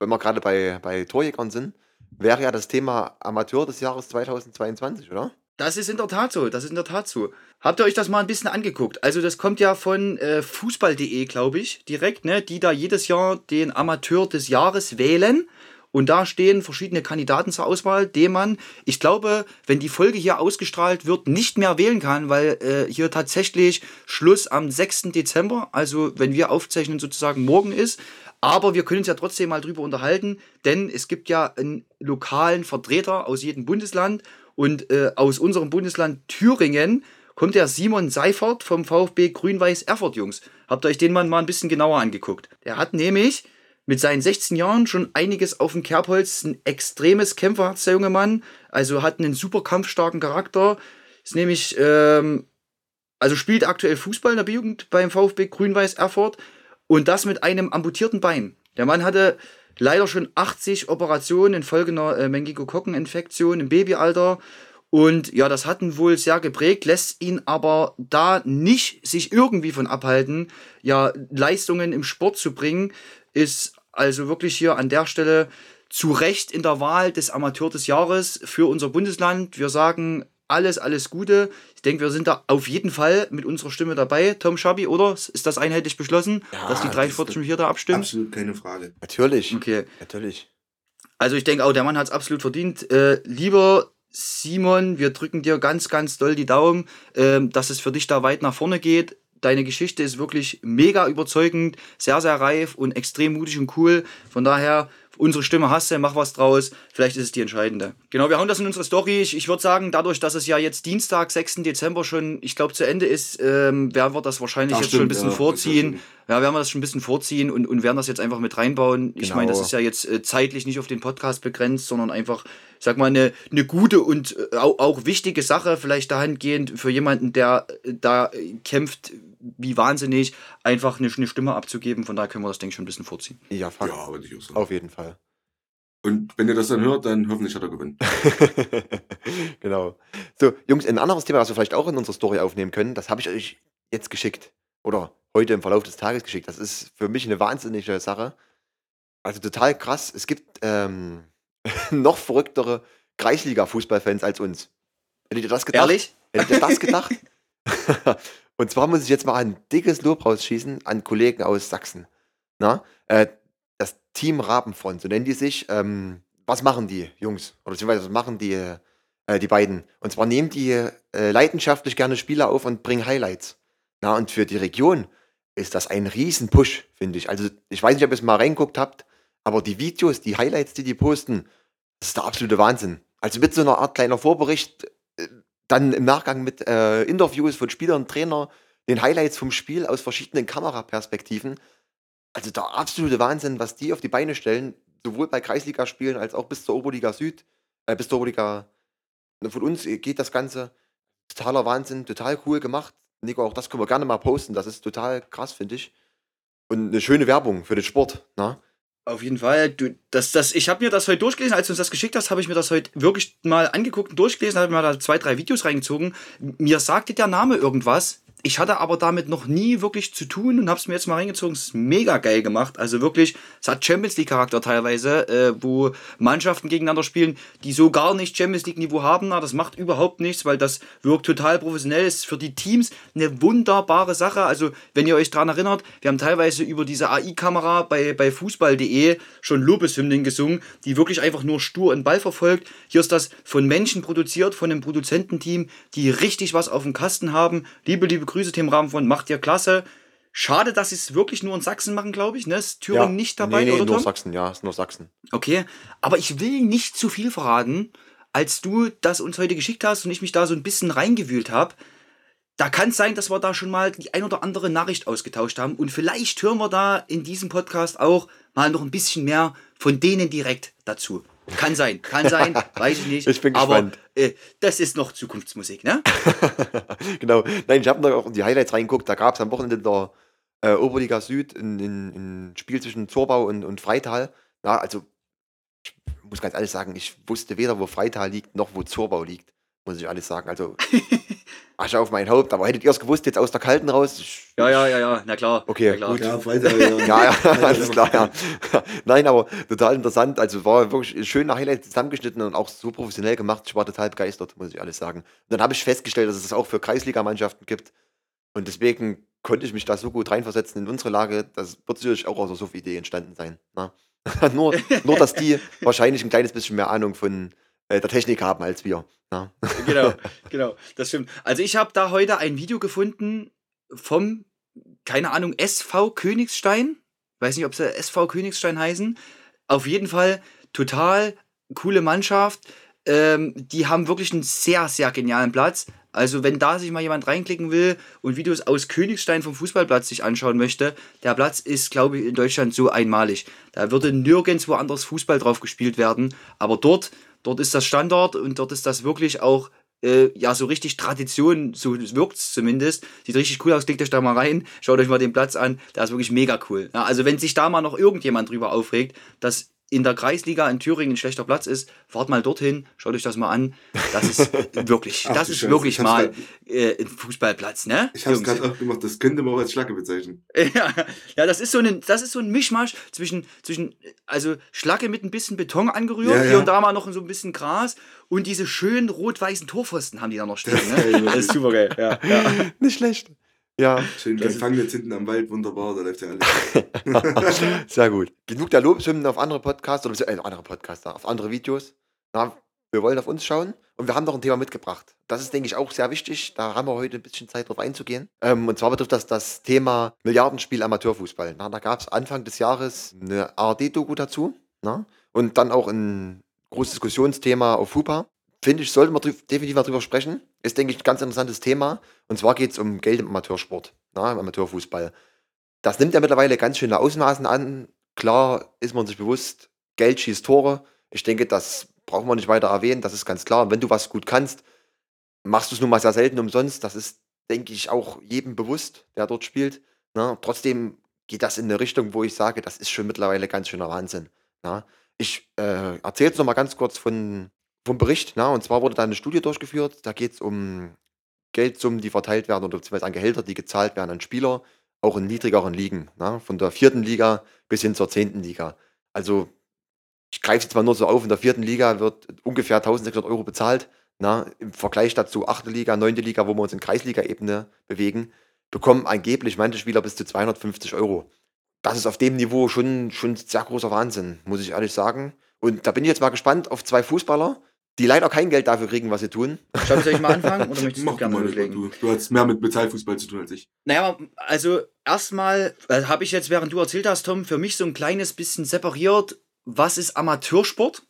Speaker 4: wenn wir gerade bei, bei Torjägern sind, wäre ja das Thema Amateur des Jahres 2022, oder?
Speaker 3: Das ist in der Tat so, das ist in der Tat so. Habt ihr euch das mal ein bisschen angeguckt? Also das kommt ja von äh, fußball.de, glaube ich, direkt, ne, die da jedes Jahr den Amateur des Jahres wählen. Und da stehen verschiedene Kandidaten zur Auswahl, den man, ich glaube, wenn die Folge hier ausgestrahlt wird, nicht mehr wählen kann, weil äh, hier tatsächlich Schluss am 6. Dezember, also wenn wir aufzeichnen, sozusagen morgen ist. Aber wir können uns ja trotzdem mal drüber unterhalten, denn es gibt ja einen lokalen Vertreter aus jedem Bundesland und äh, aus unserem Bundesland Thüringen kommt der Simon Seifert vom VfB Grün-Weiß Erfurt, Jungs. Habt ihr euch den Mann mal ein bisschen genauer angeguckt? Der hat nämlich mit seinen 16 Jahren schon einiges auf dem Kerbholz, ein extremes Kämpferherz, der junge Mann. Also hat einen super kampfstarken Charakter. Ist nämlich, ähm, also spielt aktuell Fußball in der B-Jugend beim VfB Grün-Weiß Erfurt und das mit einem amputierten Bein. Der Mann hatte leider schon 80 Operationen infolge einer äh, Meningokokkeninfektion im Babyalter. Und ja, das hat ihn wohl sehr geprägt, lässt ihn aber da nicht sich irgendwie von abhalten, ja, Leistungen im Sport zu bringen, ist also wirklich hier an der Stelle zu Recht in der Wahl des Amateur des Jahres für unser Bundesland. Wir sagen alles, alles Gute. Ich denke, wir sind da auf jeden Fall mit unserer Stimme dabei. Tom Schabi, oder? Ist das einheitlich beschlossen,
Speaker 5: Ja,
Speaker 3: dass die
Speaker 5: das-
Speaker 3: 43 hier da abstimmen?
Speaker 5: Absolut keine Frage.
Speaker 4: Natürlich.
Speaker 3: Okay.
Speaker 4: Natürlich.
Speaker 3: Also ich denke auch, der Mann hat es absolut verdient. Äh, lieber Simon, wir drücken dir ganz, ganz doll die Daumen, ähm, dass es für dich da weit nach vorne geht. Deine Geschichte ist wirklich mega überzeugend, sehr, sehr reif und extrem mutig und cool. Von daher, unsere Stimme hast du, mach was draus. Vielleicht ist es die entscheidende. Genau, wir hauen das in unsere Story. Ich, ich würde sagen, dadurch, dass es ja jetzt Dienstag, 6. Dezember schon, ich glaube, zu Ende ist, ähm, werden wir das wahrscheinlich
Speaker 5: Ach,
Speaker 3: jetzt schon ein
Speaker 5: stimmt,
Speaker 3: bisschen
Speaker 5: ja,
Speaker 3: vorziehen. Ja, werden wir das schon ein bisschen vorziehen und, und werden das jetzt einfach mit reinbauen. Ich
Speaker 4: Genau.
Speaker 3: meine, das ist ja jetzt äh, zeitlich nicht auf den Podcast begrenzt, sondern einfach, ich sag mal, eine, eine gute und äh, auch, auch wichtige Sache, vielleicht dahingehend für jemanden, der äh, da kämpft wie wahnsinnig, einfach eine, eine Stimme abzugeben. Von daher können wir das, denke ich, schon ein bisschen vorziehen.
Speaker 4: Ja, fuck.
Speaker 5: Ja, würde ich auch sagen.
Speaker 4: Auf jeden Fall.
Speaker 5: Und wenn ihr das dann hört, dann hoffentlich hat er gewonnen. [laughs]
Speaker 4: genau. So, Jungs, ein anderes Thema, was wir vielleicht auch in unserer Story aufnehmen können, das habe ich euch jetzt geschickt. Oder heute im Verlauf des Tages geschickt. Das ist für mich eine wahnsinnige Sache. Also total krass. Es gibt ähm, [laughs] noch verrücktere Kreisliga-Fußballfans als uns. Hättet ihr das gedacht?
Speaker 3: Ehrlich?
Speaker 4: Hättet ihr das gedacht? [laughs] Und zwar muss ich jetzt mal ein dickes Lob rausschießen an Kollegen aus Sachsen. Na? Äh, das Team Rabenfront, so nennen die sich. Ähm, was machen die Jungs? Oder beziehungsweise was machen die, äh, die beiden? Und zwar nehmen die äh, leidenschaftlich gerne Spiele auf und bringen Highlights. Na, und für die Region ist das ein Riesen-Push, finde ich. Also, ich weiß nicht, ob ihr es mal reinguckt habt, aber die Videos, die Highlights, die die posten, das ist der absolute Wahnsinn. Also mit so einer Art kleiner Vorbericht, äh, dann im Nachgang mit äh, Interviews von Spielern und Trainer, den Highlights vom Spiel aus verschiedenen Kameraperspektiven. Also der absolute Wahnsinn, was die auf die Beine stellen, sowohl bei Kreisligaspielen als auch bis zur Oberliga Süd, äh, bis zur Oberliga. Von uns geht das Ganze totaler Wahnsinn, total cool gemacht. Nico, auch das können wir gerne mal posten. Das ist total krass, finde ich. Und eine schöne Werbung für den Sport. Ne?
Speaker 3: Auf jeden Fall. Du, das, das, ich habe mir das heute durchgelesen. Als du uns das geschickt hast, habe ich mir das heute wirklich mal angeguckt und durchgelesen, habe mir da zwei, drei Videos reingezogen. Mir sagte der Name irgendwas. Ich hatte aber damit noch nie wirklich zu tun und habe es mir jetzt mal reingezogen. Es ist mega geil gemacht. Also wirklich, es hat Champions League Charakter teilweise, äh, wo Mannschaften gegeneinander spielen, die so gar nicht Champions League Niveau haben. Na, das macht überhaupt nichts, weil das wirkt total professionell. Ist für die Teams eine wunderbare Sache. Also wenn ihr euch dran erinnert, wir haben teilweise über diese AI-Kamera bei, bei Fußball.de schon Lobeshymnen gesungen, die wirklich einfach nur stur einen Ball verfolgt. Hier ist das von Menschen produziert, von einem Produzententeam, die richtig was auf dem Kasten haben. Liebe, liebe Grüße, Tim Rahmen von Macht ihr klasse. Schade, dass sie es wirklich nur in Sachsen machen, glaube ich. Ne? Ist Thüringen nicht dabei,
Speaker 4: nee, nee,
Speaker 3: oder
Speaker 4: nur
Speaker 3: Tom?
Speaker 4: Sachsen, ja, ist nur Sachsen.
Speaker 3: Okay, aber ich will nicht zu viel verraten, als du das uns heute geschickt hast und ich mich da so ein bisschen reingewühlt habe. Da kann es sein, dass wir da schon mal die ein oder andere Nachricht ausgetauscht haben und vielleicht hören wir da in diesem Podcast auch mal noch ein bisschen mehr von denen direkt dazu. Kann sein, kann sein, [laughs] weiß ich nicht.
Speaker 4: Ich bin
Speaker 3: aber
Speaker 4: gespannt.
Speaker 3: äh, das ist noch Zukunftsmusik, ne? [laughs]
Speaker 4: genau. Nein, ich habe noch auch in die Highlights reingeguckt. Da gab es am Wochenende in der äh, Oberliga Süd ein Spiel zwischen Zorbau und, und Freital. Ja, also ich muss ganz ehrlich sagen, ich wusste weder, wo Freital liegt, noch wo Zorbau liegt. Muss ich alles sagen. Also [laughs] Asche auf mein Haupt. Aber hättet ihr es gewusst, jetzt aus der Kalten raus?
Speaker 3: Ja, ja, ja, ja, na klar.
Speaker 4: Okay,
Speaker 3: na klar.
Speaker 4: gut.
Speaker 5: Ja, Freitag, ja.
Speaker 4: Ja, ja, [laughs] alles klar, ja. Nein, aber total interessant. Also war wirklich ein schöner Highlight zusammengeschnitten und auch so professionell gemacht. Ich war total begeistert, muss ich alles sagen. Und dann habe ich festgestellt, dass es das auch für Kreisligamannschaften gibt. Und deswegen konnte ich mich da so gut reinversetzen in unsere Lage. Das wird sicherlich auch aus der SUF-Idee entstanden sein. Na? [laughs] nur, nur, dass die [laughs] wahrscheinlich ein kleines bisschen mehr Ahnung von äh, der Technik haben als wir. Na? [laughs]
Speaker 3: genau, [laughs] genau, das stimmt. Also ich habe da heute ein Video gefunden vom, keine Ahnung, SV Königstein. Weiß nicht, ob sie SV Königstein heißen. Auf jeden Fall total coole Mannschaft. Ähm, die haben wirklich einen sehr, sehr genialen Platz. Also wenn da sich mal jemand reinklicken will und Videos aus Königstein vom Fußballplatz sich anschauen möchte, der Platz ist, glaube ich, in Deutschland so einmalig. Da würde nirgendwo anders Fußball drauf gespielt werden. Aber dort, dort ist das Standard und dort ist das wirklich auch äh, ja so richtig Tradition, so wirkt es zumindest. Sieht richtig cool aus, klickt euch da mal rein, schaut euch mal den Platz an, der ist wirklich mega cool. Ja, also wenn sich da mal noch irgendjemand drüber aufregt, dass in der Kreisliga in Thüringen ein schlechter Platz ist, fahrt mal dorthin, schaut euch das mal an. Das ist [laughs] wirklich,
Speaker 5: Ach,
Speaker 3: das ist
Speaker 5: Scheiße,
Speaker 3: wirklich
Speaker 5: ich hab's
Speaker 3: mal äh, ein Fußballplatz, ne?
Speaker 5: Ich habe es
Speaker 3: Jungs.
Speaker 5: gerade auch gemacht, das könnte man auch als Schlacke bezeichnen. [laughs]
Speaker 3: Ja, ja, das ist so ein, das ist so ein Mischmasch zwischen, zwischen, also Schlacke mit ein bisschen Beton angerührt,
Speaker 5: Ja,
Speaker 3: hier
Speaker 5: ja.
Speaker 3: und da mal noch so ein bisschen Gras und diese schönen rot-weißen Torpfosten haben die da noch stehen.
Speaker 5: Das ist geil,
Speaker 3: Ne? Das ist super geil. Ja, ja. [laughs]
Speaker 4: Nicht schlecht. Ja,
Speaker 5: Schön
Speaker 3: Das
Speaker 5: gefangen jetzt hinten am Wald, wunderbar, da läuft ja alles. [laughs]
Speaker 4: sehr gut. Genug der Lobeshymnen auf andere Podcasts, oder äh, andere Podcaster, auf andere Videos. Na, wir wollen auf uns schauen und wir haben noch ein Thema mitgebracht. Das ist, denke ich, auch sehr wichtig. Da haben wir heute ein bisschen Zeit drauf einzugehen. Ähm, und zwar betrifft das das Thema Milliardenspiel Amateurfußball. Na, da gab es Anfang des Jahres eine ARD-Doku dazu. Na? Und dann auch ein großes Diskussionsthema auf FUPA. Finde ich, wir drü- definitiv mal drüber sprechen. Ist, denke ich, ein ganz interessantes Thema. Und zwar geht es um Geld im Amateursport, na, im Amateurfußball. Das nimmt ja mittlerweile ganz schöne Ausmaßen an. Klar ist man sich bewusst, Geld schießt Tore. Ich denke, das brauchen wir nicht weiter erwähnen. Das ist ganz klar. Und wenn du was gut kannst, machst du es nun mal sehr selten umsonst. Das ist, denke ich, auch jedem bewusst, der dort spielt. Na, trotzdem geht das in eine Richtung, wo ich sage, das ist schon mittlerweile ganz schöner Wahnsinn. Na, ich äh, erzähle jetzt noch mal ganz kurz von, vom Bericht. Na, und zwar wurde da eine Studie durchgeführt. Da geht es um Geldsummen, die verteilt werden oder beziehungsweise an Gehälter, die gezahlt werden an Spieler, auch in niedrigeren Ligen. Na, von der vierten Liga bis hin zur zehnten Liga. Also ich greife es jetzt mal nur so auf, in der vierten Liga wird ungefähr 1600 Euro bezahlt. Na, Im Vergleich dazu achte Liga, neunte Liga, wo wir uns in Kreisliga-Ebene bewegen, bekommen angeblich manche Spieler bis zu 250 Euro. Das ist auf dem Niveau schon, schon sehr großer Wahnsinn, muss ich ehrlich sagen. Und da bin ich jetzt mal gespannt auf zwei Fußballer, die leider kein Geld dafür kriegen, was sie tun.
Speaker 3: Soll ich mal anfangen oder [laughs] möchtest du
Speaker 5: Mach
Speaker 3: gerne
Speaker 5: mal,
Speaker 3: loslegen?
Speaker 5: du, du hast mehr mit Bezahlfußball zu tun als ich.
Speaker 3: Naja, also erstmal äh, habe ich jetzt, während du erzählt hast, Tom, für mich so ein kleines bisschen separiert, was ist Amateursport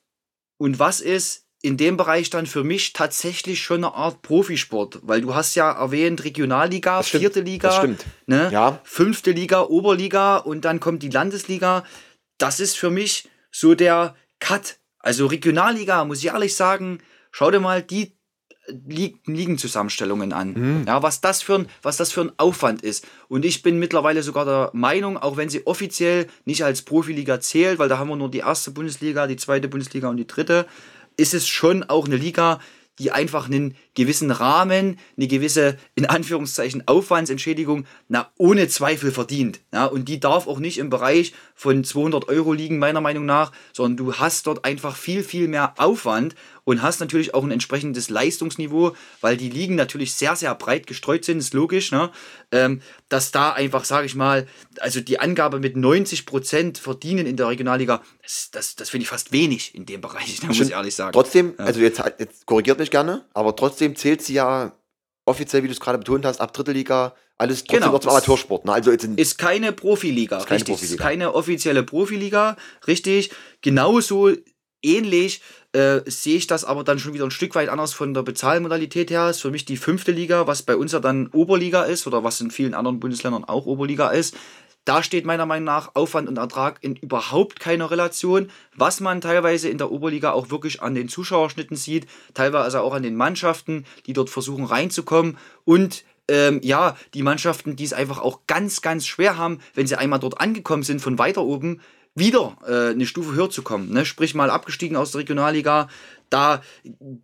Speaker 3: und was ist in dem Bereich dann für mich tatsächlich schon eine Art Profisport, weil du hast ja erwähnt Regionalliga,
Speaker 4: Das stimmt,
Speaker 3: vierte Liga,
Speaker 4: das stimmt.
Speaker 3: Ne?
Speaker 4: Ja.
Speaker 3: fünfte Liga, Oberliga und dann kommt die Landesliga. Das ist für mich so der Cut. Also Regionalliga, muss ich ehrlich sagen, schau dir mal die Lig Ligenzusammenstellungen an.
Speaker 4: Mhm.
Speaker 3: Ja, was das, für ein, was das für ein Aufwand ist. Und ich bin mittlerweile sogar der Meinung, auch wenn sie offiziell nicht als Profiliga zählt, weil da haben wir nur die erste Bundesliga, die zweite Bundesliga und die dritte, ist es schon auch eine Liga, die einfach einen gewissen Rahmen, eine gewisse, in Anführungszeichen, Aufwandsentschädigung, na, ohne Zweifel verdient. Ja, und die darf auch nicht im Bereich von 200 Euro liegen, meiner Meinung nach, sondern du hast dort einfach viel, viel mehr Aufwand und hast natürlich auch ein entsprechendes Leistungsniveau, weil die Ligen natürlich sehr, sehr breit gestreut sind, ist logisch, ne? ähm, dass da einfach, sage ich mal, also die Angabe mit 90 Prozent verdienen in der Regionalliga, das, das, das finde ich fast wenig in dem Bereich, [laughs] da muss ich ehrlich sagen.
Speaker 4: Trotzdem, also jetzt, jetzt korrigiert mich gerne, aber trotzdem zählt sie ja offiziell, wie du es gerade betont hast, ab Drittelliga, alles trotzdem
Speaker 3: Genau,
Speaker 4: noch zum
Speaker 3: es-
Speaker 4: Amateursport. Ne? Also
Speaker 3: Ist keine Profiliga,
Speaker 4: Ist keine
Speaker 3: richtig.
Speaker 4: Profiliga.
Speaker 3: Ist keine offizielle Profiliga, richtig. Genauso ähnlich äh, sehe ich das aber dann schon wieder ein Stück weit anders von der Bezahlmodalität her. Ist für mich die fünfte Liga, was bei uns ja dann Oberliga ist oder was in vielen anderen Bundesländern auch Oberliga ist. Da steht meiner Meinung nach Aufwand und Ertrag in überhaupt keiner Relation, was man teilweise in der Oberliga auch wirklich an den Zuschauerschnitten sieht, teilweise auch an den Mannschaften, die dort versuchen reinzukommen und ähm, ja, die Mannschaften, die es einfach auch ganz, ganz schwer haben, wenn sie einmal dort angekommen sind, von weiter oben wieder äh, eine Stufe höher zu kommen. Ne? Sprich mal abgestiegen aus der Regionalliga, da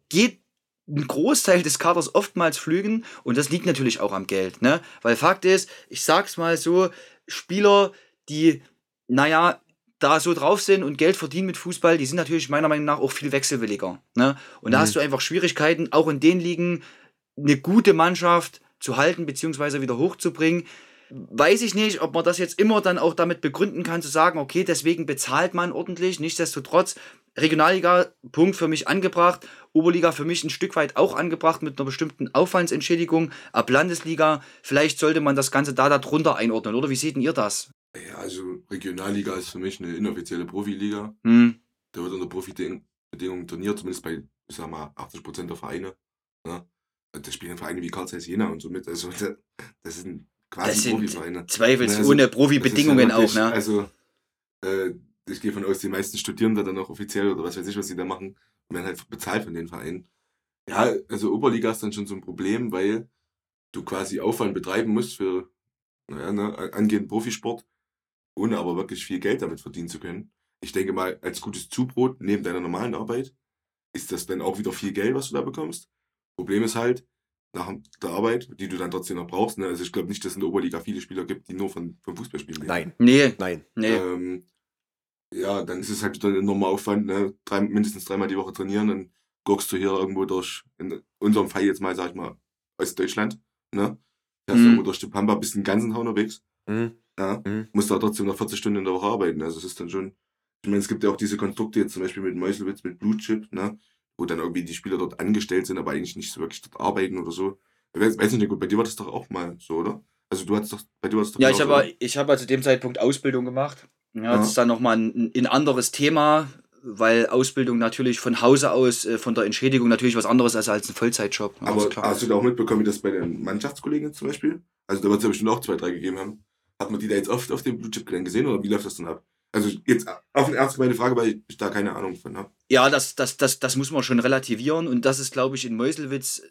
Speaker 3: geht ein Großteil des Kaders oftmals flügen und das liegt natürlich auch am Geld. Ne? Weil Fakt ist, ich sag's mal so, Spieler, die, naja, da so drauf sind und Geld verdienen mit Fußball, die sind natürlich meiner Meinung nach auch viel wechselwilliger. Ne? Und da
Speaker 4: Mhm.
Speaker 3: hast du einfach Schwierigkeiten, auch in den Ligen eine gute Mannschaft zu halten bzw. wieder hochzubringen. Weiß ich nicht, ob man das jetzt immer dann auch damit begründen kann, zu sagen, okay, deswegen bezahlt man ordentlich. Nichtsdestotrotz, Regionalliga, Punkt für mich angebracht. Oberliga für mich ein Stück weit auch angebracht mit einer bestimmten Aufwandsentschädigung. Ab Landesliga, vielleicht sollte man das Ganze da darunter einordnen, oder? Wie seht denn ihr das?
Speaker 5: Ja, also Regionalliga ist für mich eine inoffizielle Profiliga.
Speaker 3: Hm,
Speaker 5: Da wird unter Profibedingungen trainiert, zumindest bei, ich sag mal, 80% der Vereine. Ne? Da spielen Vereine wie Karl Zeiss Jena und so mit. Also da- das sind
Speaker 3: Das
Speaker 5: quasi
Speaker 3: sind
Speaker 5: Profivereine.
Speaker 3: zweifelsohne
Speaker 5: Also,
Speaker 3: Profibedingungen
Speaker 5: das ja
Speaker 3: auch, ne?
Speaker 5: Also, äh, ich gehe von aus, die meisten studieren da dann auch offiziell oder was weiß ich, was sie da machen und werden halt bezahlt von den Vereinen. Ja, also Oberliga ist dann schon so ein Problem, weil du quasi Aufwand betreiben musst für naja, ne, angehenden Profisport, ohne aber wirklich viel Geld damit verdienen zu können. Ich denke mal, als gutes Zubrot neben deiner normalen Arbeit ist das dann auch wieder viel Geld, was du da bekommst. Problem ist halt, nach der Arbeit, die du dann trotzdem noch brauchst, ne? also ich glaube nicht, dass es in der Oberliga viele Spieler gibt, die nur von, vom Fußballspielen leben.
Speaker 4: nein,
Speaker 3: Nee,
Speaker 4: nein.
Speaker 3: nee.
Speaker 5: Ähm, ja, dann ist es halt wieder ein enormer Aufwand, ne? Drei, mindestens dreimal die Woche trainieren, dann guckst du hier irgendwo durch, in unserem Fall jetzt mal, sag ich mal, Ostdeutschland, ne? Fährst
Speaker 3: Mhm.
Speaker 5: irgendwo durch die Pampa, bist den ganzen Tag unterwegs,
Speaker 4: Mhm.
Speaker 5: ja?
Speaker 4: Mhm.
Speaker 5: Musst da trotzdem noch 40 Stunden in der Woche arbeiten, also es ist dann schon, ich meine, es gibt ja auch diese Konstrukte jetzt zum Beispiel mit Meuselwitz, mit Blue Chip, ne? Wo dann irgendwie die Spieler dort angestellt sind, aber eigentlich nicht so wirklich dort arbeiten oder so. Ich weiß, weiß nicht, gut, bei dir war das doch auch mal so, oder? Also du hattest doch, bei dir war das doch
Speaker 3: Ja, ich habe ich habe zu dem Zeitpunkt Ausbildung gemacht. Ja. Das ist dann nochmal ein, ein anderes Thema, weil Ausbildung natürlich von Hause aus, äh, von der Entschädigung natürlich was anderes ist als ein Vollzeitjob.
Speaker 5: Aber hast du da auch mitbekommen, wie das bei den Mannschaftskollegen zum Beispiel? Also da wird es ja bestimmt auch zwei, drei gegeben haben. Hat man die da jetzt oft auf dem Blue Chip gesehen oder wie läuft das dann ab? Also jetzt auf eine ernst gemeinte Frage, weil ich da keine Ahnung von habe.
Speaker 3: Ja, das, das, das, das muss man schon relativieren und das ist, glaube ich, in Meuselwitz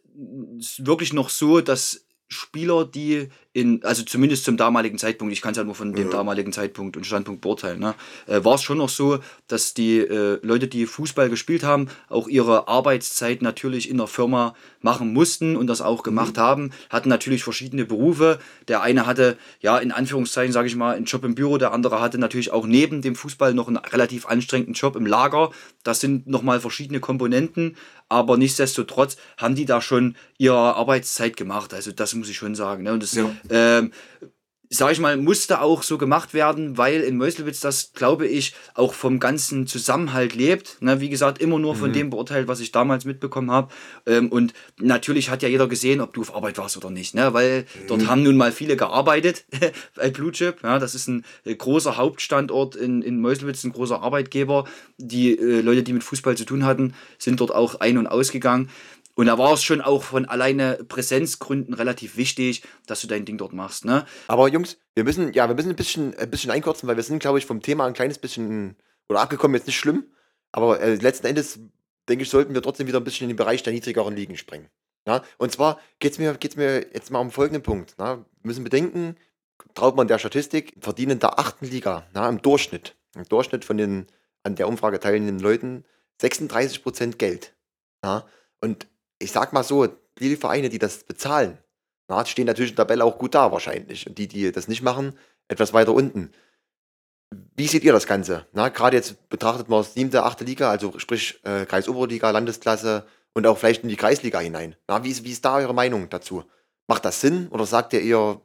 Speaker 3: wirklich noch so, dass Spieler, die in, also zumindest zum damaligen Zeitpunkt, ich kann es ja nur von dem
Speaker 5: Ja.
Speaker 3: damaligen Zeitpunkt und Standpunkt beurteilen, ne, äh, war es schon noch so, dass die äh, Leute, die Fußball gespielt haben, auch ihre Arbeitszeit natürlich in der Firma machen mussten und das auch gemacht haben, hatten natürlich verschiedene Berufe. Der eine hatte, ja, in Anführungszeichen, sage ich mal, einen Job im Büro, der andere hatte natürlich auch neben dem Fußball noch einen relativ anstrengenden Job im Lager. Das sind nochmal verschiedene Komponenten, aber nichtsdestotrotz haben die da schon ihre Arbeitszeit gemacht. Also das muss ich schon sagen. Ne? Und das,
Speaker 5: Ja.
Speaker 3: Ähm, sag ich mal, musste auch so gemacht werden, weil in Meuselwitz das, glaube ich, auch vom ganzen Zusammenhalt lebt. Ne, wie gesagt, immer nur von
Speaker 5: Mhm.
Speaker 3: dem beurteilt, was ich damals mitbekommen habe. Ähm, und natürlich hat ja jeder gesehen, ob du auf Arbeit warst oder nicht, ne? weil dort
Speaker 5: Mhm.
Speaker 3: haben nun mal viele gearbeitet [laughs] bei Blue Chip. Ja, das ist ein äh, großer Hauptstandort in, in Meuselwitz, ein großer Arbeitgeber. Die äh, Leute, die mit Fußball zu tun hatten, sind dort auch ein- und ausgegangen. Und da war es schon auch von alleine Präsenzgründen relativ wichtig, dass du dein Ding dort machst. Ne?
Speaker 4: Aber Jungs, wir müssen, ja, wir müssen ein bisschen, ein bisschen einkürzen, weil wir sind, glaube ich, vom Thema ein kleines bisschen oder abgekommen, jetzt nicht schlimm. Aber äh, letzten Endes, denke ich, sollten wir trotzdem wieder ein bisschen in den Bereich der niedrigeren Ligen springen. Ja? Und zwar geht es mir, geht's mir jetzt mal um folgenden Punkt. Na? Wir müssen bedenken, traut man der Statistik, verdienen der achten Liga na, im Durchschnitt, im Durchschnitt von den an der Umfrage teilnehmenden Leuten 36% Geld. Ja? Und ich sag mal so, die Vereine, die das bezahlen, na, stehen natürlich in der Tabelle auch gut da wahrscheinlich. Und die, die das nicht machen, etwas weiter unten. Wie seht ihr das Ganze? Gerade jetzt betrachtet man siebte, achte Liga, also sprich äh, Kreisoberliga, Landesklasse und auch vielleicht in die Kreisliga hinein. Na, wie, ist, wie ist da eure Meinung dazu? Macht das Sinn oder sagt ihr eher,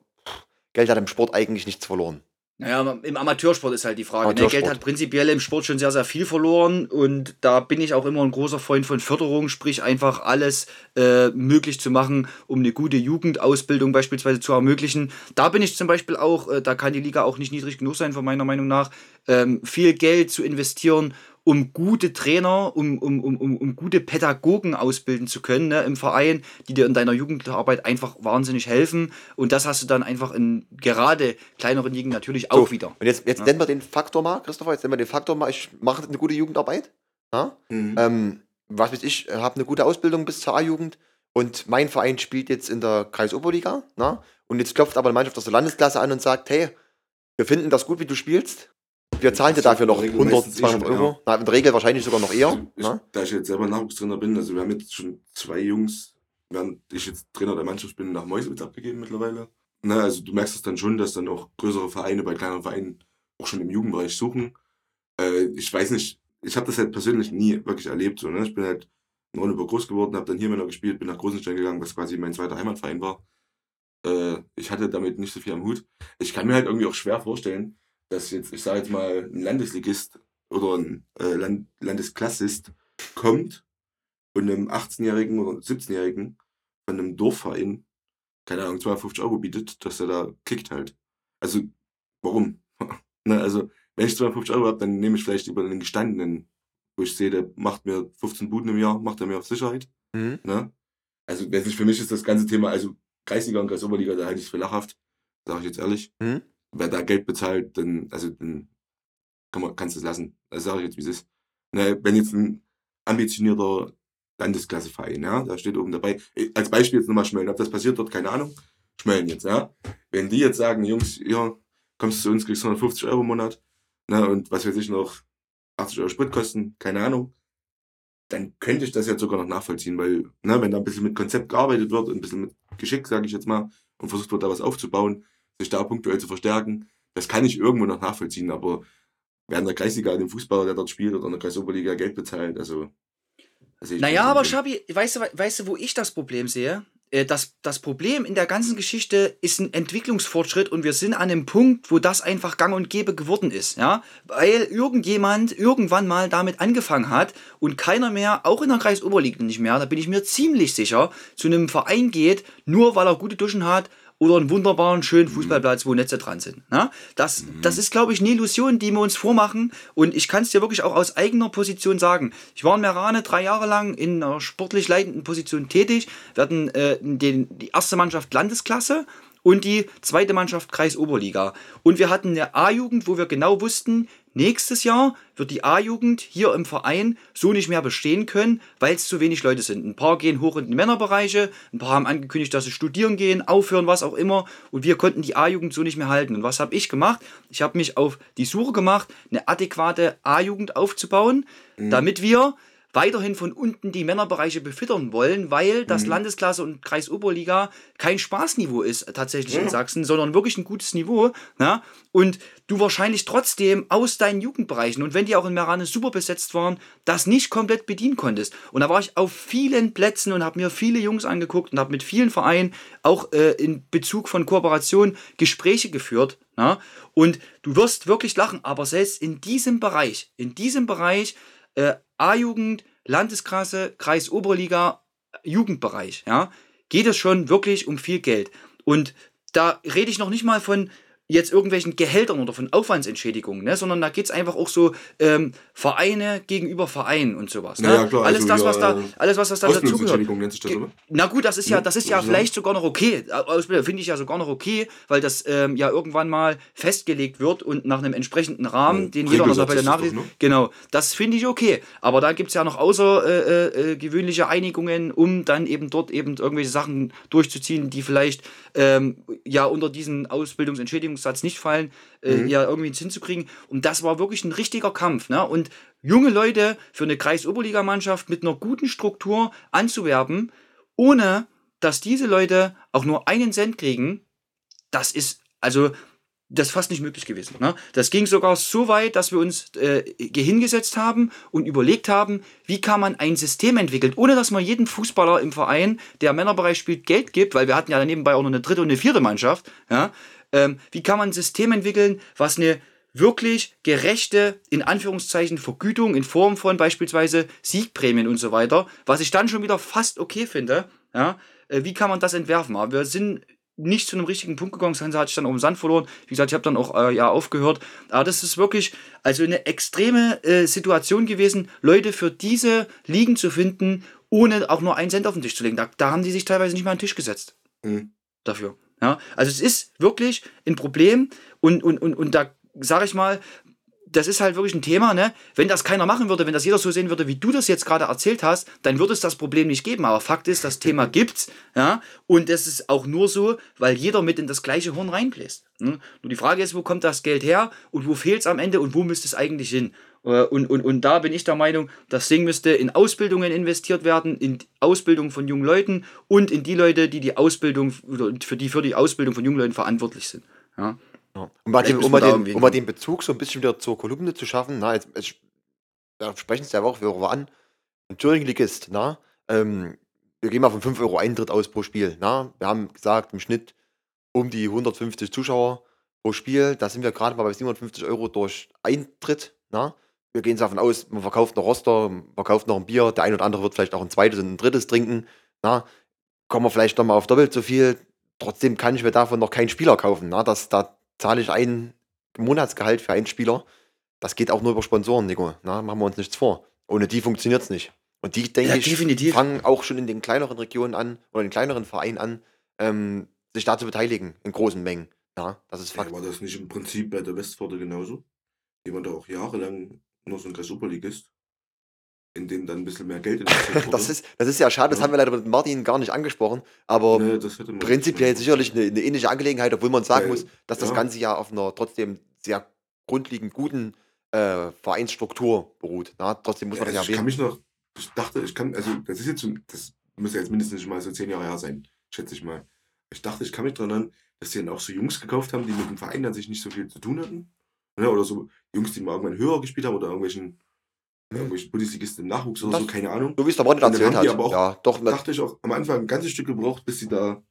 Speaker 4: Geld hat im Sport eigentlich nichts verloren?
Speaker 3: Naja, im Amateursport ist halt die Frage. Ne? Geld hat prinzipiell im Sport schon sehr, sehr viel verloren und da bin ich auch immer ein großer Freund von Förderung, sprich einfach alles äh, möglich zu machen, um eine gute Jugendausbildung beispielsweise zu ermöglichen. Da bin ich zum Beispiel auch, äh, da kann die Liga auch nicht niedrig genug sein, von meiner Meinung nach, ähm, viel Geld zu investieren, um gute Trainer, um, um, um, um, um gute Pädagogen ausbilden zu können ne, im Verein, die dir in deiner Jugendarbeit einfach wahnsinnig helfen. Und das hast du dann einfach in gerade kleineren Ligen natürlich auch
Speaker 4: So,
Speaker 3: wieder.
Speaker 4: Und jetzt, jetzt
Speaker 3: Ja.
Speaker 4: nennen wir den Faktor mal, Christopher, jetzt nennen wir den Faktor mal, ich mache eine gute Jugendarbeit. Ja?
Speaker 5: Mhm.
Speaker 4: Ähm, was weiß ich, habe eine gute Ausbildung bis zur A-Jugend und mein Verein spielt jetzt in der Kreisoberliga. Na? Und jetzt klopft aber eine Mannschaft aus der Landesklasse an und sagt, hey, wir finden das gut, wie du spielst. Wir zahlen dir dafür noch
Speaker 5: der Regel
Speaker 4: 100,
Speaker 5: meistens eh
Speaker 4: 200
Speaker 5: schon,
Speaker 4: Euro. Na, in der Regel wahrscheinlich sogar noch eher.
Speaker 5: Ich,
Speaker 4: na?
Speaker 5: da ich jetzt selber Nachwuchstrainer bin, also wir haben jetzt schon zwei Jungs, während ich jetzt Trainer der Mannschaft bin, nach Mäusewitz abgegeben mittlerweile. Na, also du merkst es dann schon, dass dann auch größere Vereine bei kleineren Vereinen auch schon im Jugendbereich suchen. Äh, ich weiß nicht, ich habe das halt persönlich nie wirklich erlebt. So, ne? Ich bin halt in Ronneburg groß geworden, habe dann hier Männer gespielt, bin nach Großenstein gegangen, was quasi mein zweiter Heimatverein war. Äh, ich hatte damit nicht so viel am Hut. Ich kann mir halt irgendwie auch schwer vorstellen, dass jetzt, ich sage jetzt mal, ein Landesligist oder ein äh, Land Landesklassist kommt und einem 18-Jährigen oder 17-Jährigen von einem Dorfverein, keine Ahnung, 250 Euro bietet, dass er da kickt halt. Also, warum? [laughs] ne, also, wenn ich 250 Euro habe, dann nehme ich vielleicht über einen gestandenen, wo ich sehe, der macht mir 15 Buden im Jahr, macht er mir auf Sicherheit.
Speaker 4: Mhm.
Speaker 5: Ne? Also, für mich ist das ganze Thema, also Kreisliga und Kreisoberliga, da halte ich es für lachhaft, sage ich jetzt ehrlich.
Speaker 4: Mhm.
Speaker 5: Wer da Geld bezahlt, dann, also, dann kann man, kannst du es lassen. Das sage ich jetzt, wie es ist. Ne, wenn jetzt ein ambitionierter Landesklasseverein, ja, da steht oben dabei, als Beispiel jetzt nochmal Schmölln, ob das passiert dort, keine Ahnung, Schmölln jetzt, ja. Wenn die jetzt sagen, Jungs, ja, kommst zu uns, kriegst 150 Euro im Monat, ne, und was weiß ich noch, 80 Euro Spritkosten, keine Ahnung, dann könnte ich das jetzt sogar noch nachvollziehen, weil, ne, wenn da ein bisschen mit Konzept gearbeitet wird und ein bisschen mit Geschick, sage ich jetzt mal, und versucht wird, da was aufzubauen, sich da punktuell zu verstärken, das kann ich irgendwo noch nachvollziehen, aber wer in der Kreisliga dem Fußballer, der dort spielt, oder in der Kreisoberliga Geld bezahlt, also. ich
Speaker 3: Naja, aber. Schabi, weißt du, weißt du, wo ich das Problem sehe? Äh, Das, das Problem in der ganzen Geschichte ist ein Entwicklungsfortschritt und wir sind an einem Punkt, wo das einfach gang und gäbe geworden ist, ja? Weil irgendjemand irgendwann mal damit angefangen hat und keiner mehr, auch in der Kreisoberliga nicht mehr, da bin ich mir ziemlich sicher, zu einem Verein geht, nur weil er gute Duschen hat oder einen wunderbaren, schönen Fußballplatz, wo Netze dran sind. Ne? Das, das ist, glaube ich, eine Illusion, die wir uns vormachen. Und ich kann es dir wirklich auch aus eigener Position sagen. Ich war in Merane drei Jahre lang in einer sportlich leitenden Position tätig. Wir hatten äh, den, die erste Mannschaft Landesklasse und die zweite Mannschaft Kreisoberliga. Und wir hatten eine A-Jugend, wo wir genau wussten, nächstes Jahr wird die A-Jugend hier im Verein so nicht mehr bestehen können, weil es zu wenig Leute sind. Ein paar gehen hoch in die Männerbereiche, ein paar haben angekündigt, dass sie studieren gehen, aufhören, was auch immer. Und wir konnten die A-Jugend so nicht mehr halten. Und was habe ich gemacht? Ich habe mich auf die Suche gemacht, eine adäquate A-Jugend aufzubauen, damit wir weiterhin von unten die Männerbereiche befüttern wollen, weil das Landesklasse und Kreisoberliga kein Spaßniveau ist tatsächlich in Sachsen, sondern wirklich ein gutes Niveau. Na? Und du wahrscheinlich trotzdem aus deinen Jugendbereichen und wenn die auch in Merane super besetzt waren, das nicht komplett bedienen konntest. Und da war ich auf vielen Plätzen und habe mir viele Jungs angeguckt und habe mit vielen Vereinen auch äh, in Bezug von Kooperation Gespräche geführt. Na? Und du wirst wirklich lachen, aber selbst in diesem Bereich, in diesem Bereich äh, A-Jugend, Landesklasse, Kreis Oberliga, Jugendbereich, ja, geht es schon wirklich um viel Geld. Und da rede ich noch nicht mal von jetzt irgendwelchen Gehältern oder von Aufwandsentschädigungen, ne, sondern da geht es einfach auch so ähm, Vereine gegenüber Vereinen und sowas. Ne?
Speaker 5: Ja, ja, klar,
Speaker 3: alles,
Speaker 5: also
Speaker 3: das, was
Speaker 5: ja,
Speaker 3: da,
Speaker 5: äh,
Speaker 3: alles, was das da dazugehört.
Speaker 5: Nennt sich das, oder?
Speaker 3: Na gut, das ist ja, das ist ja
Speaker 5: ist
Speaker 3: vielleicht sogar noch okay. Finde ich ja sogar noch okay, weil das ähm, ja irgendwann mal festgelegt wird und nach einem entsprechenden Rahmen,
Speaker 5: Ja,
Speaker 3: den jeder noch
Speaker 5: doch,
Speaker 3: nachliest.
Speaker 5: ne?
Speaker 3: Genau, das finde ich okay. Aber da gibt es ja noch außergewöhnliche äh, gewöhnliche Einigungen, um dann eben dort eben irgendwelche Sachen durchzuziehen, die vielleicht ähm, ja unter diesen Ausbildungsentschädigungssatz nicht fallen, äh,
Speaker 5: Mhm.
Speaker 3: ja irgendwie hinzukriegen. Und das war wirklich ein richtiger Kampf. Ne? Und junge Leute für eine Kreisoberligamannschaft mit einer guten Struktur anzuwerben, ohne dass diese Leute auch nur einen Cent kriegen, das ist, also, das ist fast nicht möglich gewesen. Ne? Das ging sogar so weit, dass wir uns äh, hingesetzt haben und überlegt haben, wie kann man ein System entwickeln, ohne dass man jedem Fußballer im Verein, der im Männerbereich spielt, Geld gibt, weil wir hatten ja nebenbei auch noch eine dritte und eine vierte Mannschaft. Ja? Ähm, wie kann man ein System entwickeln, was eine wirklich gerechte, in Anführungszeichen, Vergütung in Form von beispielsweise Siegprämien und so weiter, was ich dann schon wieder fast okay finde, ja, äh, wie kann man das entwerfen? Aber wir sind nicht zu einem richtigen Punkt gegangen, Hansa hat sich dann auch im Sand verloren. Wie gesagt, ich habe dann auch äh, ja aufgehört. Aber das ist wirklich also eine extreme äh, Situation gewesen, Leute für diese Ligen zu finden, ohne auch nur einen Cent auf den Tisch zu legen. Da, da haben die sich teilweise nicht mal an den Tisch gesetzt.
Speaker 5: Mhm.
Speaker 3: Dafür. Ja, also es ist wirklich ein Problem und, und, und, und da sage ich mal, das ist halt wirklich ein Thema, ne? Wenn das keiner machen würde, wenn das jeder so sehen würde, wie du das jetzt gerade erzählt hast, dann würde es das Problem nicht geben. Aber Fakt ist, das Thema gibt's, ja? Und es ist auch nur so, weil jeder mit in das gleiche Horn reinbläst. Ne? Nur die Frage ist, wo kommt das Geld her und wo fehlt es am Ende und wo müsste es eigentlich hin? Äh, Und, und, und da bin ich der Meinung, das Ding müsste in Ausbildungen investiert werden, in die Ausbildung von jungen Leuten und in die Leute, die die Ausbildung oder für die für die Ausbildung von jungen Leuten verantwortlich sind. Ja.
Speaker 4: Ja. Um, mal den, um, mal
Speaker 3: wir
Speaker 4: den, um mal den Bezug so ein bisschen wieder zur Kolumne zu schaffen, na, jetzt, jetzt da sprechen es ja auch wieder an. Ein Thüringen-Ligist, na, ähm, wir gehen mal von 5 Euro Eintritt aus pro Spiel. Na? Wir haben gesagt, im Schnitt um die 150 Zuschauer pro Spiel. Da sind wir gerade mal bei 750 Euro durch Eintritt. Na? Wir gehen davon aus, man verkauft noch Roster, man verkauft noch ein Bier, der ein oder andere wird vielleicht auch ein zweites und ein drittes trinken. Na? Kommen wir vielleicht noch mal auf doppelt so viel. Trotzdem kann ich mir davon noch keinen Spieler kaufen. Na? Das, da zahle ich ein Monatsgehalt für einen Spieler. Das geht auch nur über Sponsoren, Nico. Na? Machen wir uns nichts vor. Ohne die funktioniert es nicht. Und die, denke
Speaker 3: Ja,
Speaker 4: ich, fangen auch schon in den kleineren Regionen an oder in kleineren Vereinen an, ähm, sich da zu beteiligen in großen Mengen. Ja, das ist
Speaker 5: Ja,
Speaker 4: Fakt.
Speaker 5: war das nicht im Prinzip bei der Westpforte genauso? Die waren da auch jahrelang nur so ein Superligist, in dem dann ein bisschen mehr Geld investiert [laughs] wurde.
Speaker 4: Das ist, das ist ja schade, das
Speaker 5: Ja.
Speaker 4: haben wir leider mit Martin gar nicht angesprochen, aber
Speaker 5: Ne, das hätte man
Speaker 4: prinzipiell sicherlich eine, eine ähnliche Angelegenheit, obwohl man sagen
Speaker 5: Weil,
Speaker 4: muss, dass das
Speaker 5: ja.
Speaker 4: Ganze ja auf einer trotzdem sehr grundlegend guten äh, Vereinsstruktur beruht. Na, trotzdem muss
Speaker 5: Ja,
Speaker 4: man das
Speaker 5: also
Speaker 4: ja
Speaker 5: ich kann
Speaker 4: erwähnen.
Speaker 5: mich noch, ich dachte, ich kann, also das ist jetzt, das muss ja jetzt mindestens mal so zehn Jahre her sein, schätze ich mal. Ich dachte, ich kann mich daran erinnern, dass die dann auch so Jungs gekauft haben, die mit dem Verein an sich nicht so viel zu tun hatten. Ja, oder so Jungs, die mal irgendwann höher gespielt haben oder irgendwelchen, irgendwelchen Bundesligisten im Nachwuchs oder
Speaker 4: Das-
Speaker 5: so, keine Ahnung.
Speaker 4: So wie es der
Speaker 5: dann
Speaker 4: erzählt hat.
Speaker 5: aber auch-
Speaker 4: ja, doch,
Speaker 5: dachte ich auch am Anfang ein ganzes Stück gebraucht, bis sie da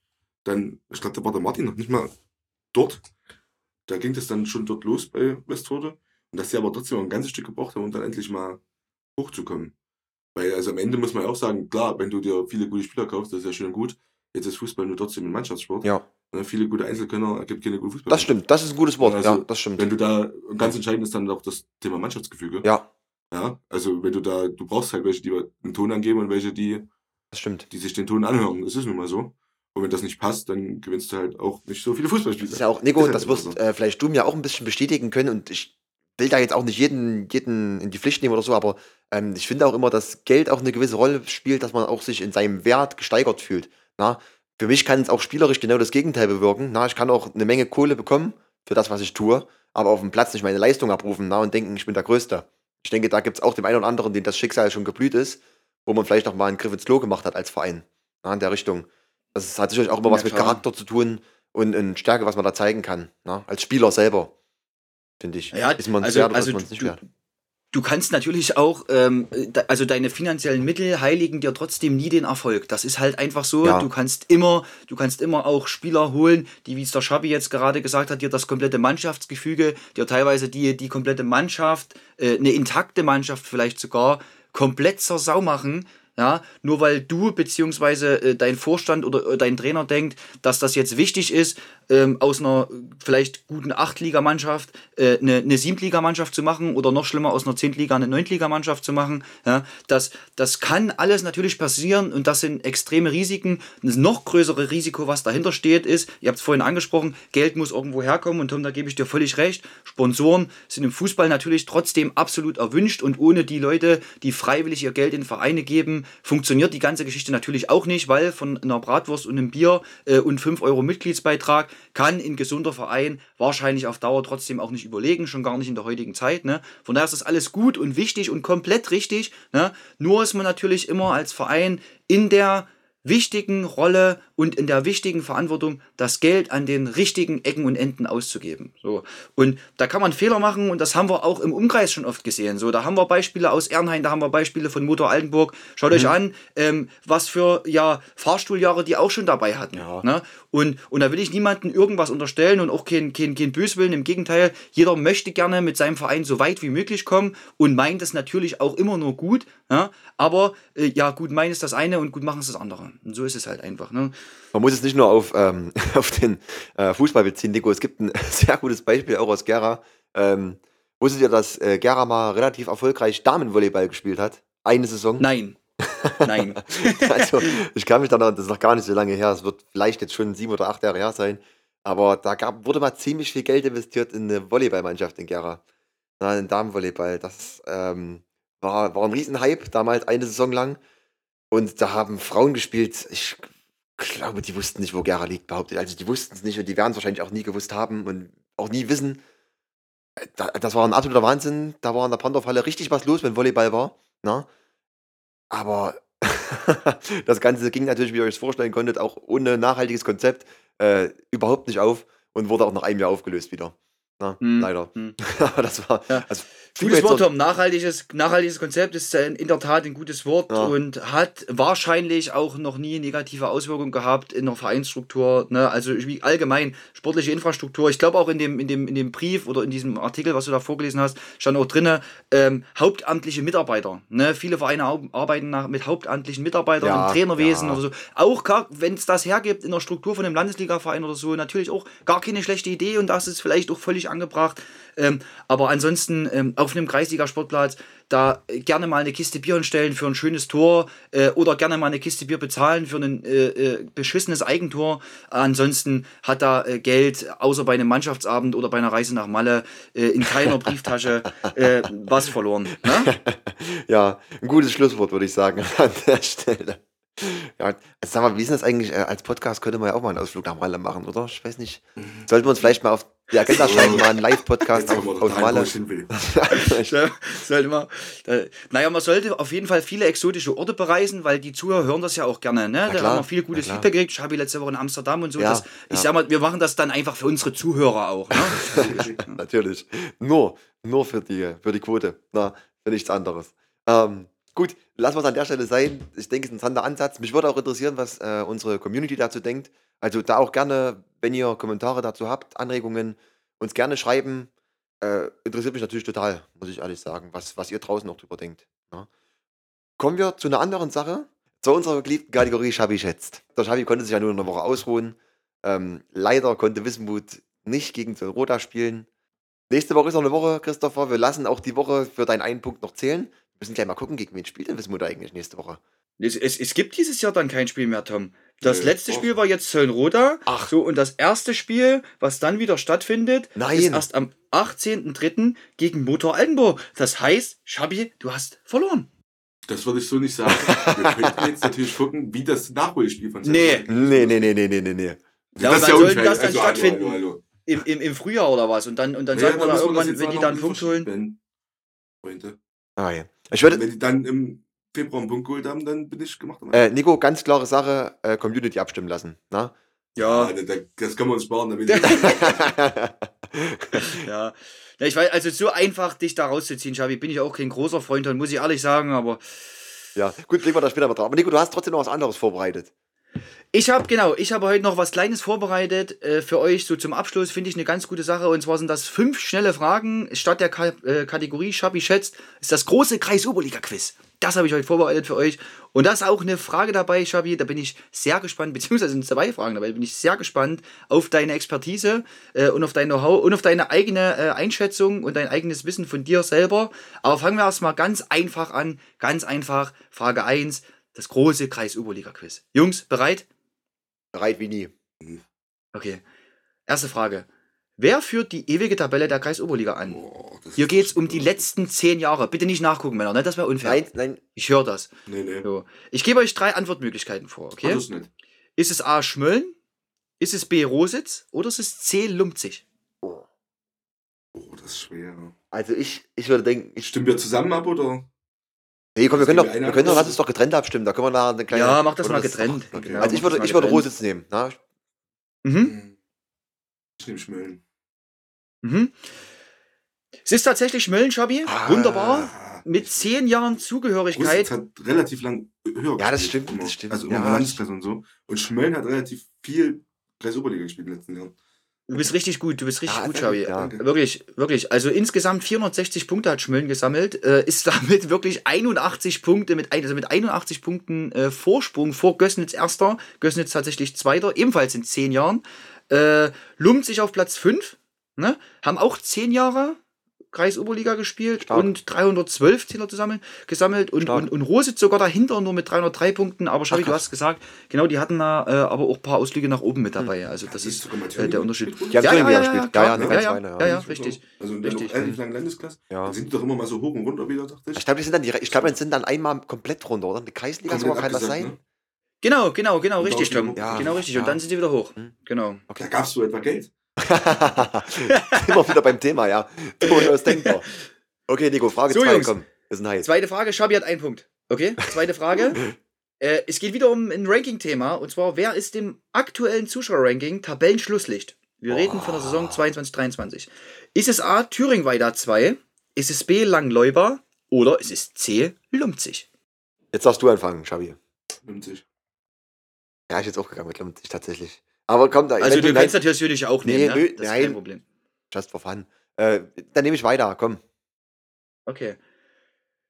Speaker 5: dann, ich glaube, da war der Martin noch nicht mal dort. Da ging das dann schon dort los bei Westforde. Und dass sie aber trotzdem ein ganzes Stück gebraucht haben, um dann endlich mal hochzukommen. Weil, also am Ende muss man ja auch sagen, klar, wenn du dir viele gute Spieler kaufst, das ist ja schön und gut. Jetzt ist Fußball nur trotzdem ein Mannschaftssport.
Speaker 4: ja,
Speaker 5: Ne, Viele gute Einzelkönner ergibt keine gute Fußballer.
Speaker 4: das stimmt. Das ist ein gutes Wort.
Speaker 5: Also,
Speaker 4: ja, das stimmt.
Speaker 5: Wenn du da, und ganz entscheidend ist dann auch das Thema Mannschaftsgefüge.
Speaker 4: Ja,
Speaker 5: ja. Also wenn du da, du brauchst halt welche, die einen Ton angeben und welche, die
Speaker 4: das stimmt.
Speaker 5: die sich den Ton anhören. Das ist nun mal so. Und wenn das nicht passt, dann gewinnst du halt auch nicht so viele Fußballspiele.
Speaker 4: Das ist ja auch, Nico,
Speaker 5: Ist halt
Speaker 4: das wirst
Speaker 5: so.
Speaker 4: äh, vielleicht du mir auch ein bisschen bestätigen können und ich will da jetzt auch nicht jeden, jeden in die Pflicht nehmen oder so, aber ähm, ich finde auch immer, dass Geld auch eine gewisse Rolle spielt, dass man auch sich in seinem Wert gesteigert fühlt. Na? Für mich kann es auch spielerisch genau das Gegenteil bewirken. Na? Ich kann auch eine Menge Kohle bekommen für das, was ich tue, aber auf dem Platz nicht meine Leistung abrufen na? und denken, ich bin der Größte. Ich denke, da gibt es auch dem einen oder anderen, den das Schicksal schon geblüht ist, wo man vielleicht auch mal einen Griff ins Klo gemacht hat als Verein. Na? In der Richtung. Das hat sicherlich auch immer
Speaker 3: Ja,
Speaker 4: was mit
Speaker 3: klar.
Speaker 4: Charakter zu tun und in Stärke, was man da zeigen kann. Na? Als Spieler selber, finde ich.
Speaker 3: Ja,
Speaker 4: ist man
Speaker 3: also-
Speaker 4: wert
Speaker 3: also
Speaker 4: ist man es nicht wert?
Speaker 3: Du kannst natürlich auch, ähm, also deine finanziellen Mittel heiligen dir trotzdem nie den Erfolg. Das ist halt einfach so.
Speaker 4: Ja.
Speaker 3: Du kannst immer, du kannst immer auch Spieler holen, die, wie es der Schabi jetzt gerade gesagt hat, dir das komplette Mannschaftsgefüge, dir teilweise die, die komplette Mannschaft, äh, eine intakte Mannschaft vielleicht sogar, komplett zur Sau machen. Ja, nur weil du beziehungsweise äh, dein Vorstand oder äh, dein Trainer denkt, dass das jetzt wichtig ist, ähm, aus einer vielleicht guten Achtligamannschaft äh, eine, eine Siebtligamannschaft zu machen oder noch schlimmer aus einer Zehntliga eine Neuntligamannschaft zu machen. Ja, das, das kann alles natürlich passieren und das sind extreme Risiken. Das noch größere Risiko, was dahinter steht, ist, ihr habt es vorhin angesprochen, Geld muss irgendwo herkommen und Tom, da gebe ich dir völlig recht. Sponsoren sind im Fußball natürlich trotzdem absolut erwünscht und ohne die Leute, die freiwillig ihr Geld in Vereine geben, funktioniert die ganze Geschichte natürlich auch nicht, weil von einer Bratwurst und einem Bier äh, und 5 Euro Mitgliedsbeitrag kann ein gesunder Verein wahrscheinlich auf Dauer trotzdem auch nicht überlegen, schon gar nicht in der heutigen Zeit. Ne? Von daher ist das alles gut und wichtig und komplett richtig. Ne? Nur ist man natürlich immer als Verein in der wichtigen Rolle und in der wichtigen Verantwortung, das Geld an den richtigen Ecken und Enden auszugeben. So. Und da kann man Fehler machen und das haben wir auch im Umkreis schon oft gesehen. So, da haben wir Beispiele aus Ernhain, da haben wir Beispiele von Motor Altenburg. Schaut euch an, ähm, was für ja, Fahrstuhljahre die auch schon dabei hatten.
Speaker 4: Ja.
Speaker 3: Ne? Und, und da will ich niemandem irgendwas unterstellen und auch kein, kein, kein Böswillen. Im Gegenteil, jeder möchte gerne mit seinem Verein so weit wie möglich kommen und meint es natürlich auch immer nur gut. Ja? Aber äh, ja, gut meinen ist das eine und gut machen ist das andere. Und so ist es halt einfach. Ne?
Speaker 4: Man muss es nicht nur auf, ähm, [laughs] auf den äh, Fußball beziehen, Nico. Es gibt ein [laughs] sehr gutes Beispiel auch aus Gera. Ähm, wusstet ihr, dass äh, Gera mal relativ erfolgreich Damenvolleyball gespielt hat? Eine Saison?
Speaker 3: Nein. [laughs] Nein. [laughs]
Speaker 4: Also, ich kann mich da noch, das ist noch gar nicht so lange her, es wird vielleicht jetzt schon sieben oder acht Jahre her sein, aber da gab, wurde mal ziemlich viel Geld investiert in eine Volleyballmannschaft in Gera. Na, in Damenvolleyball. Das ähm, war, war ein Riesenhype, damals eine Saison lang. Und da haben Frauen gespielt, ich glaube, die wussten nicht, wo Gera liegt, behauptet. Also die wussten es nicht und die werden es wahrscheinlich auch nie gewusst haben und auch nie wissen. Da, das war ein absoluter Wahnsinn. Da war in der Pandorfhalle richtig was los, wenn Volleyball war. Na? Aber [laughs] das Ganze ging natürlich, wie ihr euch vorstellen konntet, auch ohne nachhaltiges Konzept äh, überhaupt nicht auf und wurde auch nach einem Jahr aufgelöst wieder. Na,
Speaker 3: Hm,
Speaker 4: leider.
Speaker 3: hm. [laughs]
Speaker 4: Aber das war.
Speaker 3: Ja.
Speaker 4: Also,
Speaker 3: Gutes Wort, Tom. Nachhaltiges, nachhaltiges Konzept ist äh, in der Tat ein gutes Wort
Speaker 4: Ja.
Speaker 3: und hat wahrscheinlich auch noch nie negative Auswirkungen gehabt in der Vereinsstruktur. Ne? Also wie allgemein sportliche Infrastruktur. Ich glaube auch in dem, in, dem, in dem Brief oder in diesem Artikel, was du da vorgelesen hast, stand auch drin, ähm, hauptamtliche Mitarbeiter. Ne? Viele Vereine arbeiten nach, mit hauptamtlichen Mitarbeitern
Speaker 4: Ja,
Speaker 3: im Trainerwesen oder so. Auch wenn es das hergibt in der Struktur von einem Landesligaverein oder so, natürlich auch gar keine schlechte Idee und das ist vielleicht auch völlig angebracht. Ähm, aber ansonsten ähm, auf einem Kreisliga-Sportplatz da gerne mal eine Kiste Bier hinstellen für ein schönes Tor äh, oder gerne mal eine Kiste Bier bezahlen für ein äh, äh, beschissenes Eigentor. Ansonsten hat da äh, Geld, außer bei einem Mannschaftsabend oder bei einer Reise nach Malle, äh, in keiner Brieftasche [laughs] äh, was verloren. Ne?
Speaker 4: Ja, ein gutes Schlusswort, würde ich sagen, an der Stelle. Ja, also sag mal, wie ist das eigentlich? äh, Als Podcast könnte man ja auch mal einen Ausflug nach Malle machen, oder? Ich weiß nicht. Sollten wir uns vielleicht mal auf die Agenda schreiben, mal einen Live-Podcast
Speaker 5: Jetzt
Speaker 4: auf,
Speaker 5: doch dahin, wo
Speaker 4: Malle.
Speaker 5: ich hin will. [laughs]
Speaker 3: Ja, sollte man, äh, naja, man sollte auf jeden Fall viele exotische Orte bereisen, weil die Zuhörer hören das ja auch gerne. Ne? Da
Speaker 4: klar,
Speaker 3: haben wir viel gutes
Speaker 4: klar.
Speaker 3: Feedback gekriegt. Ich habe letzte Woche in Amsterdam und so.
Speaker 4: Ja,
Speaker 3: das, ich
Speaker 4: ja.
Speaker 3: sag mal, wir machen das dann einfach für unsere Zuhörer auch. Ne? [laughs]
Speaker 4: Natürlich. Nur, nur für die, für die Quote. Na, für nichts anderes. Ähm, gut, lassen wir es an der Stelle sein. Ich denke, es ist ein interessanter Ansatz. Mich würde auch interessieren, was äh, unsere Community dazu denkt. Also da auch gerne, wenn ihr Kommentare dazu habt, Anregungen, uns gerne schreiben. Äh, interessiert mich natürlich total, muss ich ehrlich sagen, was, was ihr draußen noch drüber denkt. Ja. Kommen wir zu einer anderen Sache. Zu unserer geliebten Kategorie Schabi schätzt. Der Schabi konnte sich ja nur eine Woche ausruhen. Ähm, leider konnte Wismut nicht gegen Roda spielen. Nächste Woche ist noch eine Woche, Christopher. Wir lassen auch die Woche für deinen einen Punkt noch zählen. Wir müssen gleich mal gucken, gegen wen spielt denn Wismut eigentlich nächste Woche.
Speaker 3: Es, es, es gibt dieses Jahr dann kein Spiel mehr, Tom. Das
Speaker 5: Nee,
Speaker 3: letzte. Spiel war jetzt Zöllenroda.
Speaker 4: Ach.
Speaker 3: So, und das erste Spiel, was dann wieder stattfindet,
Speaker 4: Nein.
Speaker 3: ist erst am 18.03. gegen Motor Altenburg. Das heißt, Schabi, du hast verloren.
Speaker 5: Das würde ich so nicht sagen. Wir [laughs] könnten jetzt natürlich gucken, wie das Nachholspiel von
Speaker 3: Nee.
Speaker 4: Nee, nee, nee, nee, nee, nee, nee.
Speaker 3: Ja,
Speaker 5: das
Speaker 3: und
Speaker 5: ist ja
Speaker 3: wann soll denn
Speaker 5: unfair.
Speaker 3: das dann
Speaker 5: Also,
Speaker 3: stattfinden?
Speaker 5: Hallo, hallo, hallo.
Speaker 3: Im, im, Im Frühjahr oder was? Und dann, und dann
Speaker 5: Ja,
Speaker 3: sagen wir da irgendwann, wenn die
Speaker 5: noch
Speaker 3: da einen Punkt holen.
Speaker 5: Freunde.
Speaker 4: Ah, ja. Ich würde,
Speaker 5: Wenn die dann im Februar einen Punkt geholt haben, dann bin ich gemacht.
Speaker 4: äh, Nico, ganz klare Sache, äh, Community abstimmen lassen. Na?
Speaker 5: ja,
Speaker 3: Ja,
Speaker 5: da- da- das können wir uns sparen. Damit [laughs]
Speaker 3: ja. ja. Ich weiß, also so einfach dich da rauszuziehen, Schabi, bin ich auch kein großer Freund von, muss ich ehrlich sagen, aber
Speaker 4: ja, gut, legen wir da später mal drauf. Aber Nico, du hast trotzdem noch was anderes vorbereitet.
Speaker 3: Ich habe genau, ich habe heute noch was Kleines vorbereitet äh, für euch. So zum Abschluss finde ich eine ganz gute Sache. Und zwar sind das fünf schnelle Fragen. Statt der Ka äh, Kategorie Schabi schätzt, ist das große Kreis-Oberliga-Quiz. Das habe ich heute vorbereitet für euch. Und da ist auch eine Frage dabei, Schabi. Da bin ich sehr gespannt, beziehungsweise sind zwei Fragen dabei. Da bin ich sehr gespannt auf deine Expertise äh, und auf dein Know-how und auf deine eigene äh, Einschätzung und dein eigenes Wissen von dir selber. Aber fangen wir erstmal ganz einfach an. Ganz einfach. Frage 1. Das große Kreis-Oberliga-Quiz. Jungs, bereit?
Speaker 4: Bereit wie nie.
Speaker 3: Okay. Erste Frage. Wer führt die ewige Tabelle der Kreisoberliga an?
Speaker 5: Boah,
Speaker 3: Hier geht's um die letzten zehn Jahre. Bitte nicht nachgucken, Männer, ne? Das wäre unfair.
Speaker 4: Nein, nein,
Speaker 3: Ich höre das.
Speaker 5: Nee, nee.
Speaker 3: So. Ich gebe euch drei Antwortmöglichkeiten vor,
Speaker 5: Okay.
Speaker 3: okay?
Speaker 5: Das ist nicht.
Speaker 3: Ist es A. Schmölln? Ist es B. Rositz? Oder ist es C. Lumpzig?
Speaker 5: Oh, das ist schwer.
Speaker 4: also ich, ich würde denken, ich,
Speaker 5: Stimmen wir zusammen ab oder?
Speaker 4: Nee, komm, wir können doch,
Speaker 5: wir
Speaker 4: können doch, lass uns doch getrennt abstimmen. Da können wir nachher eine kleine.
Speaker 3: Ja, mach das mal getrennt.
Speaker 4: Okay.
Speaker 3: Genau,
Speaker 4: also ich würde, ich würde. Rositz nehmen. Na?
Speaker 3: Mhm.
Speaker 5: Ich nehme Schmölln.
Speaker 3: Mhm. Es ist tatsächlich Mölln, Schabi.
Speaker 4: Ah.
Speaker 3: Wunderbar. Mit zehn Jahren Zugehörigkeit.
Speaker 5: Rositz hat relativ lang höher
Speaker 4: Ja, das stimmt,
Speaker 5: immer.
Speaker 4: das stimmt.
Speaker 5: Also immer
Speaker 4: Ja,
Speaker 5: Landesklasse und so. Und Schmölln hat relativ viel Kreisoberliga gespielt in den letzten Jahren.
Speaker 3: Du bist richtig gut, du bist richtig
Speaker 4: Ja,
Speaker 3: gut,
Speaker 4: gut, ja.
Speaker 3: Wirklich, wirklich. Also insgesamt 460 Punkte hat Schmölln gesammelt, äh, ist [laughs] damit wirklich 81 Punkte mit, also mit 81 Punkten äh, Vorsprung vor Gößnitz Erster, Gößnitz tatsächlich Zweiter, ebenfalls in 10 Jahren. Äh, Lummt sich auf Platz 5, ne? haben auch 10 Jahre Kreisoberliga gespielt
Speaker 4: Stark.
Speaker 3: und 312 Zähler zusammen, gesammelt und,
Speaker 4: Stark.
Speaker 3: und, und Rositz sogar dahinter nur mit 303 Punkten, aber Schabi, du hast gesagt, genau, die hatten da äh, aber auch ein paar Ausflüge nach oben mit dabei, also das
Speaker 5: Die
Speaker 3: ist äh, der Unterschied.
Speaker 4: Die
Speaker 3: ja, klar.
Speaker 4: Ja, ja,
Speaker 3: ja, ja, ja,
Speaker 4: ja.
Speaker 3: ja, richtig.
Speaker 5: Also in der
Speaker 3: Richtig.
Speaker 5: relativ langen Landesklasse.
Speaker 4: Ja.
Speaker 5: Sind die doch immer mal so hoch und runter wieder, dachte ich.
Speaker 4: Ich glaube, die sind dann, die, ich glaube, die sind dann einmal komplett runter, oder? Die Kreisliga sogar kann das sein?
Speaker 5: ne?
Speaker 3: Genau, genau, genau,
Speaker 5: Und
Speaker 3: richtig, Tom.
Speaker 5: die-
Speaker 4: Ja.
Speaker 3: genau, richtig.
Speaker 4: Ja.
Speaker 3: Und dann sind sie wieder hoch.
Speaker 4: Hm.
Speaker 3: Genau.
Speaker 5: Da gab's so etwa Geld. [laughs]
Speaker 4: Immer wieder beim Thema, ja. Durchaus denkbar. Okay, Nico, Frage
Speaker 3: So,
Speaker 4: 2,
Speaker 3: Jungs.
Speaker 4: komm. Wir sind heiß.
Speaker 3: Zweite Frage, Schabi hat einen Punkt. Okay, zweite Frage. [laughs] äh, es geht wieder um ein Ranking-Thema. Und zwar, wer ist im aktuellen Zuschauerranking Tabellenschlusslicht? Wir reden von der Saison 22-23. Ist es A, Thüringweider 2? Ist es B, Langleuber? Oder ist es C, Lumpzig?
Speaker 4: Jetzt darfst du anfangen, Xavi.
Speaker 5: 50.
Speaker 4: Ja, ich jetzt auch gegangen mit Lumpzig tatsächlich. Aber komm, da
Speaker 3: Also, du
Speaker 4: nein,
Speaker 3: kannst natürlich auch
Speaker 4: Nee,
Speaker 3: nehmen, ne?
Speaker 4: nö,
Speaker 3: Das ist
Speaker 4: nein.
Speaker 3: kein Problem.
Speaker 4: just for fun. Äh, dann nehme ich weiter, komm.
Speaker 3: Okay.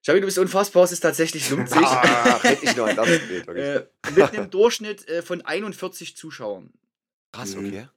Speaker 3: Schabi, du bist unfassbar, es ist tatsächlich Lumpzig.
Speaker 4: Ah, hätte ich noch das [laughs] geht, wirklich.
Speaker 3: äh, mit einem Durchschnitt äh, von 41 Zuschauern.
Speaker 4: Krass,
Speaker 5: Mhm.
Speaker 4: okay.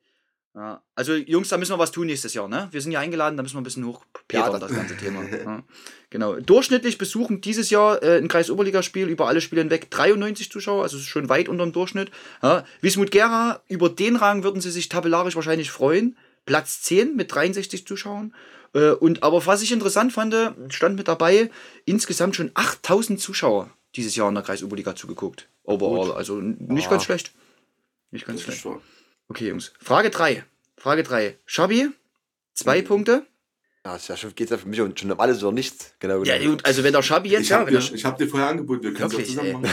Speaker 3: Ja, also Jungs, da müssen wir was tun nächstes Jahr, ne? Wir sind ja eingeladen, da müssen wir ein bisschen hochpetern,
Speaker 4: Ja,
Speaker 3: das,
Speaker 4: das-
Speaker 3: ganze Thema. [laughs] Ja, genau. Durchschnittlich besuchen dieses Jahr äh, ein Kreis-Oberligaspiel über alle Spiele hinweg 93 Zuschauer, also schon weit unter dem Durchschnitt. Ja, Wismut Gera, über den Rang würden sie sich tabellarisch wahrscheinlich freuen. Platz 10 mit 63 Zuschauern. Äh, und aber was ich interessant fand, stand mit dabei, insgesamt schon 8000 Zuschauer dieses Jahr in der Kreis-Oberliga zugeguckt. Overall, also n- nicht
Speaker 4: Ja.
Speaker 3: ganz schlecht. Nicht ganz
Speaker 5: Das
Speaker 3: schlecht. Okay, Jungs. Frage 3. Frage 3. Schabi, zwei Punkte.
Speaker 4: Ja, ist ja schon, geht's ja für mich um- schon um alles oder nichts. Genau.
Speaker 3: Ja,
Speaker 4: genau.
Speaker 3: gut, also wenn der Schabi jetzt.
Speaker 5: Ich
Speaker 3: Ja,
Speaker 5: habe dir, ich hab dir vorher angeboten, wir können es zusammen machen.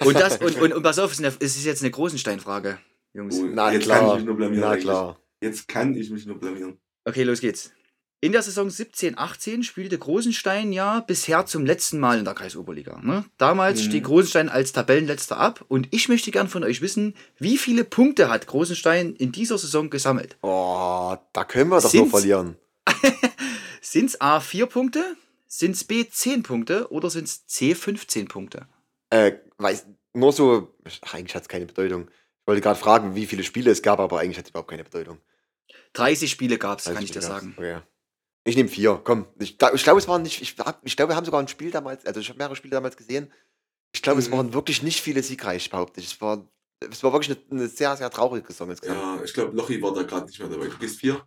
Speaker 5: [laughs]
Speaker 3: und, das, und, und, und pass auf, es ist jetzt eine Großensteinfrage, Jungs.
Speaker 5: Oh,
Speaker 4: Na
Speaker 5: jetzt
Speaker 4: klar.
Speaker 5: kann ich mich nur blamieren.
Speaker 4: Na
Speaker 5: eigentlich.
Speaker 4: klar.
Speaker 5: Jetzt kann ich mich nur blamieren.
Speaker 3: Okay, los geht's. In der Saison 17-18 spielte Großenstein ja bisher zum letzten Mal in der Kreisoberliga. Ne? Damals
Speaker 5: Mhm.
Speaker 3: stieg Großenstein als Tabellenletzter ab und ich möchte gern von euch wissen, wie viele Punkte hat Großenstein in dieser Saison gesammelt?
Speaker 4: Oh, da können wir doch nur
Speaker 3: Sind's-
Speaker 4: verlieren. [laughs]
Speaker 3: Sind es A 4 Punkte, sind es B 10 Punkte oder sind es C 15 Punkte?
Speaker 4: Äh, weiß, nur so, ach, eigentlich hat es keine Bedeutung. Ich wollte gerade fragen, wie viele Spiele es gab, aber eigentlich hat es überhaupt keine Bedeutung.
Speaker 3: 30 Spiele gab es, kann ich dir sagen.
Speaker 4: Okay. Ich nehme vier, komm. Ich, ich glaube, es waren nicht, ich, ich glaube, wir haben sogar ein Spiel damals, also ich habe mehrere Spiele damals gesehen. Ich glaube, es
Speaker 5: Mhm.
Speaker 4: waren wirklich nicht viele siegreich, behaupte ich. Es war, es war wirklich eine, eine sehr, sehr traurige Saison insgesamt.
Speaker 5: Ja, ich glaube, Lochi war da gerade nicht mehr dabei. Du gehst vier.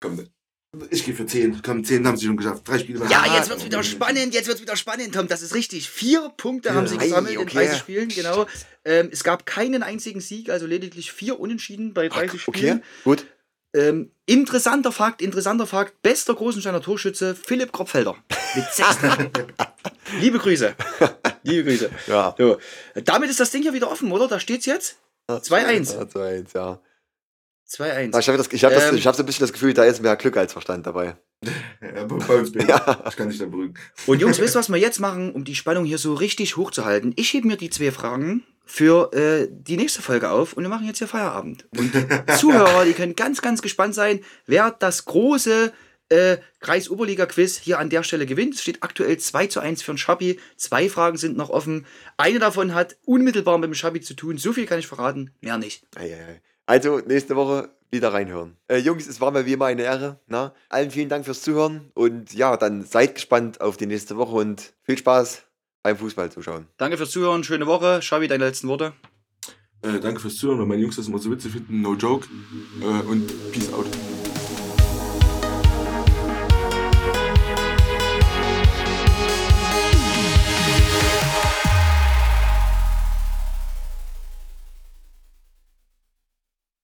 Speaker 5: Komm, ich gehe für zehn. Komm, zehn haben sie schon geschafft. Drei Spiele.
Speaker 3: Ja, jetzt wird's wieder spannend, jetzt wird's wieder spannend, Tom. Das ist richtig. Vier Punkte haben sie
Speaker 4: Ja.
Speaker 3: gesammelt
Speaker 4: Ei,
Speaker 3: in
Speaker 4: okay.
Speaker 3: 30 Spielen, genau. Ähm, es gab keinen einzigen Sieg, also lediglich vier Unentschieden bei 30
Speaker 4: Okay,
Speaker 3: Spielen.
Speaker 4: gut.
Speaker 3: Ähm, interessanter Fakt, interessanter Fakt, bester Großensteiner Torschütze, Philipp Kropfelder. Mit [laughs] sechs. Liebe Grüße. Liebe Grüße.
Speaker 4: Ja.
Speaker 3: So. Damit ist das Ding hier wieder offen, oder? Da steht's jetzt. 2-1.
Speaker 4: Ja, 2-1, ja.
Speaker 3: 2-1.
Speaker 4: Na, Ich habe das- ich hab das-
Speaker 3: Ähm.
Speaker 4: ich hab so ein bisschen das Gefühl, da ist mehr Glück als Verstand dabei. [laughs]
Speaker 5: Ja, bei bei uns bin
Speaker 4: Ja.
Speaker 5: Ich kann dich da beruhigen.
Speaker 3: Und Jungs, wisst ihr, was wir jetzt machen, um die Spannung hier so richtig hochzuhalten? Ich hebe mir die zwei Fragen für äh, die nächste Folge auf und wir machen jetzt hier Feierabend. Und [laughs] Zuhörer, die können ganz, ganz gespannt sein, wer das große äh, Kreis-Oberliga-Quiz hier an der Stelle gewinnt. Es steht aktuell 2 zu 1 für den Schabi. Zwei Fragen sind noch offen. Eine davon hat unmittelbar mit dem Schabi zu tun. So viel kann ich verraten, mehr nicht.
Speaker 4: Also, nächste Woche wieder reinhören. Äh, Jungs, es war mir wie immer eine Ehre. Na? Allen vielen Dank fürs Zuhören und ja, dann seid gespannt auf die nächste Woche und viel Spaß beim Fußball zuschauen.
Speaker 3: Danke fürs Zuhören, schöne Woche. Schabi, deine letzten Worte.
Speaker 5: Äh, danke fürs Zuhören, weil meine Jungs das immer so witzig finden. No joke. Äh, und peace out.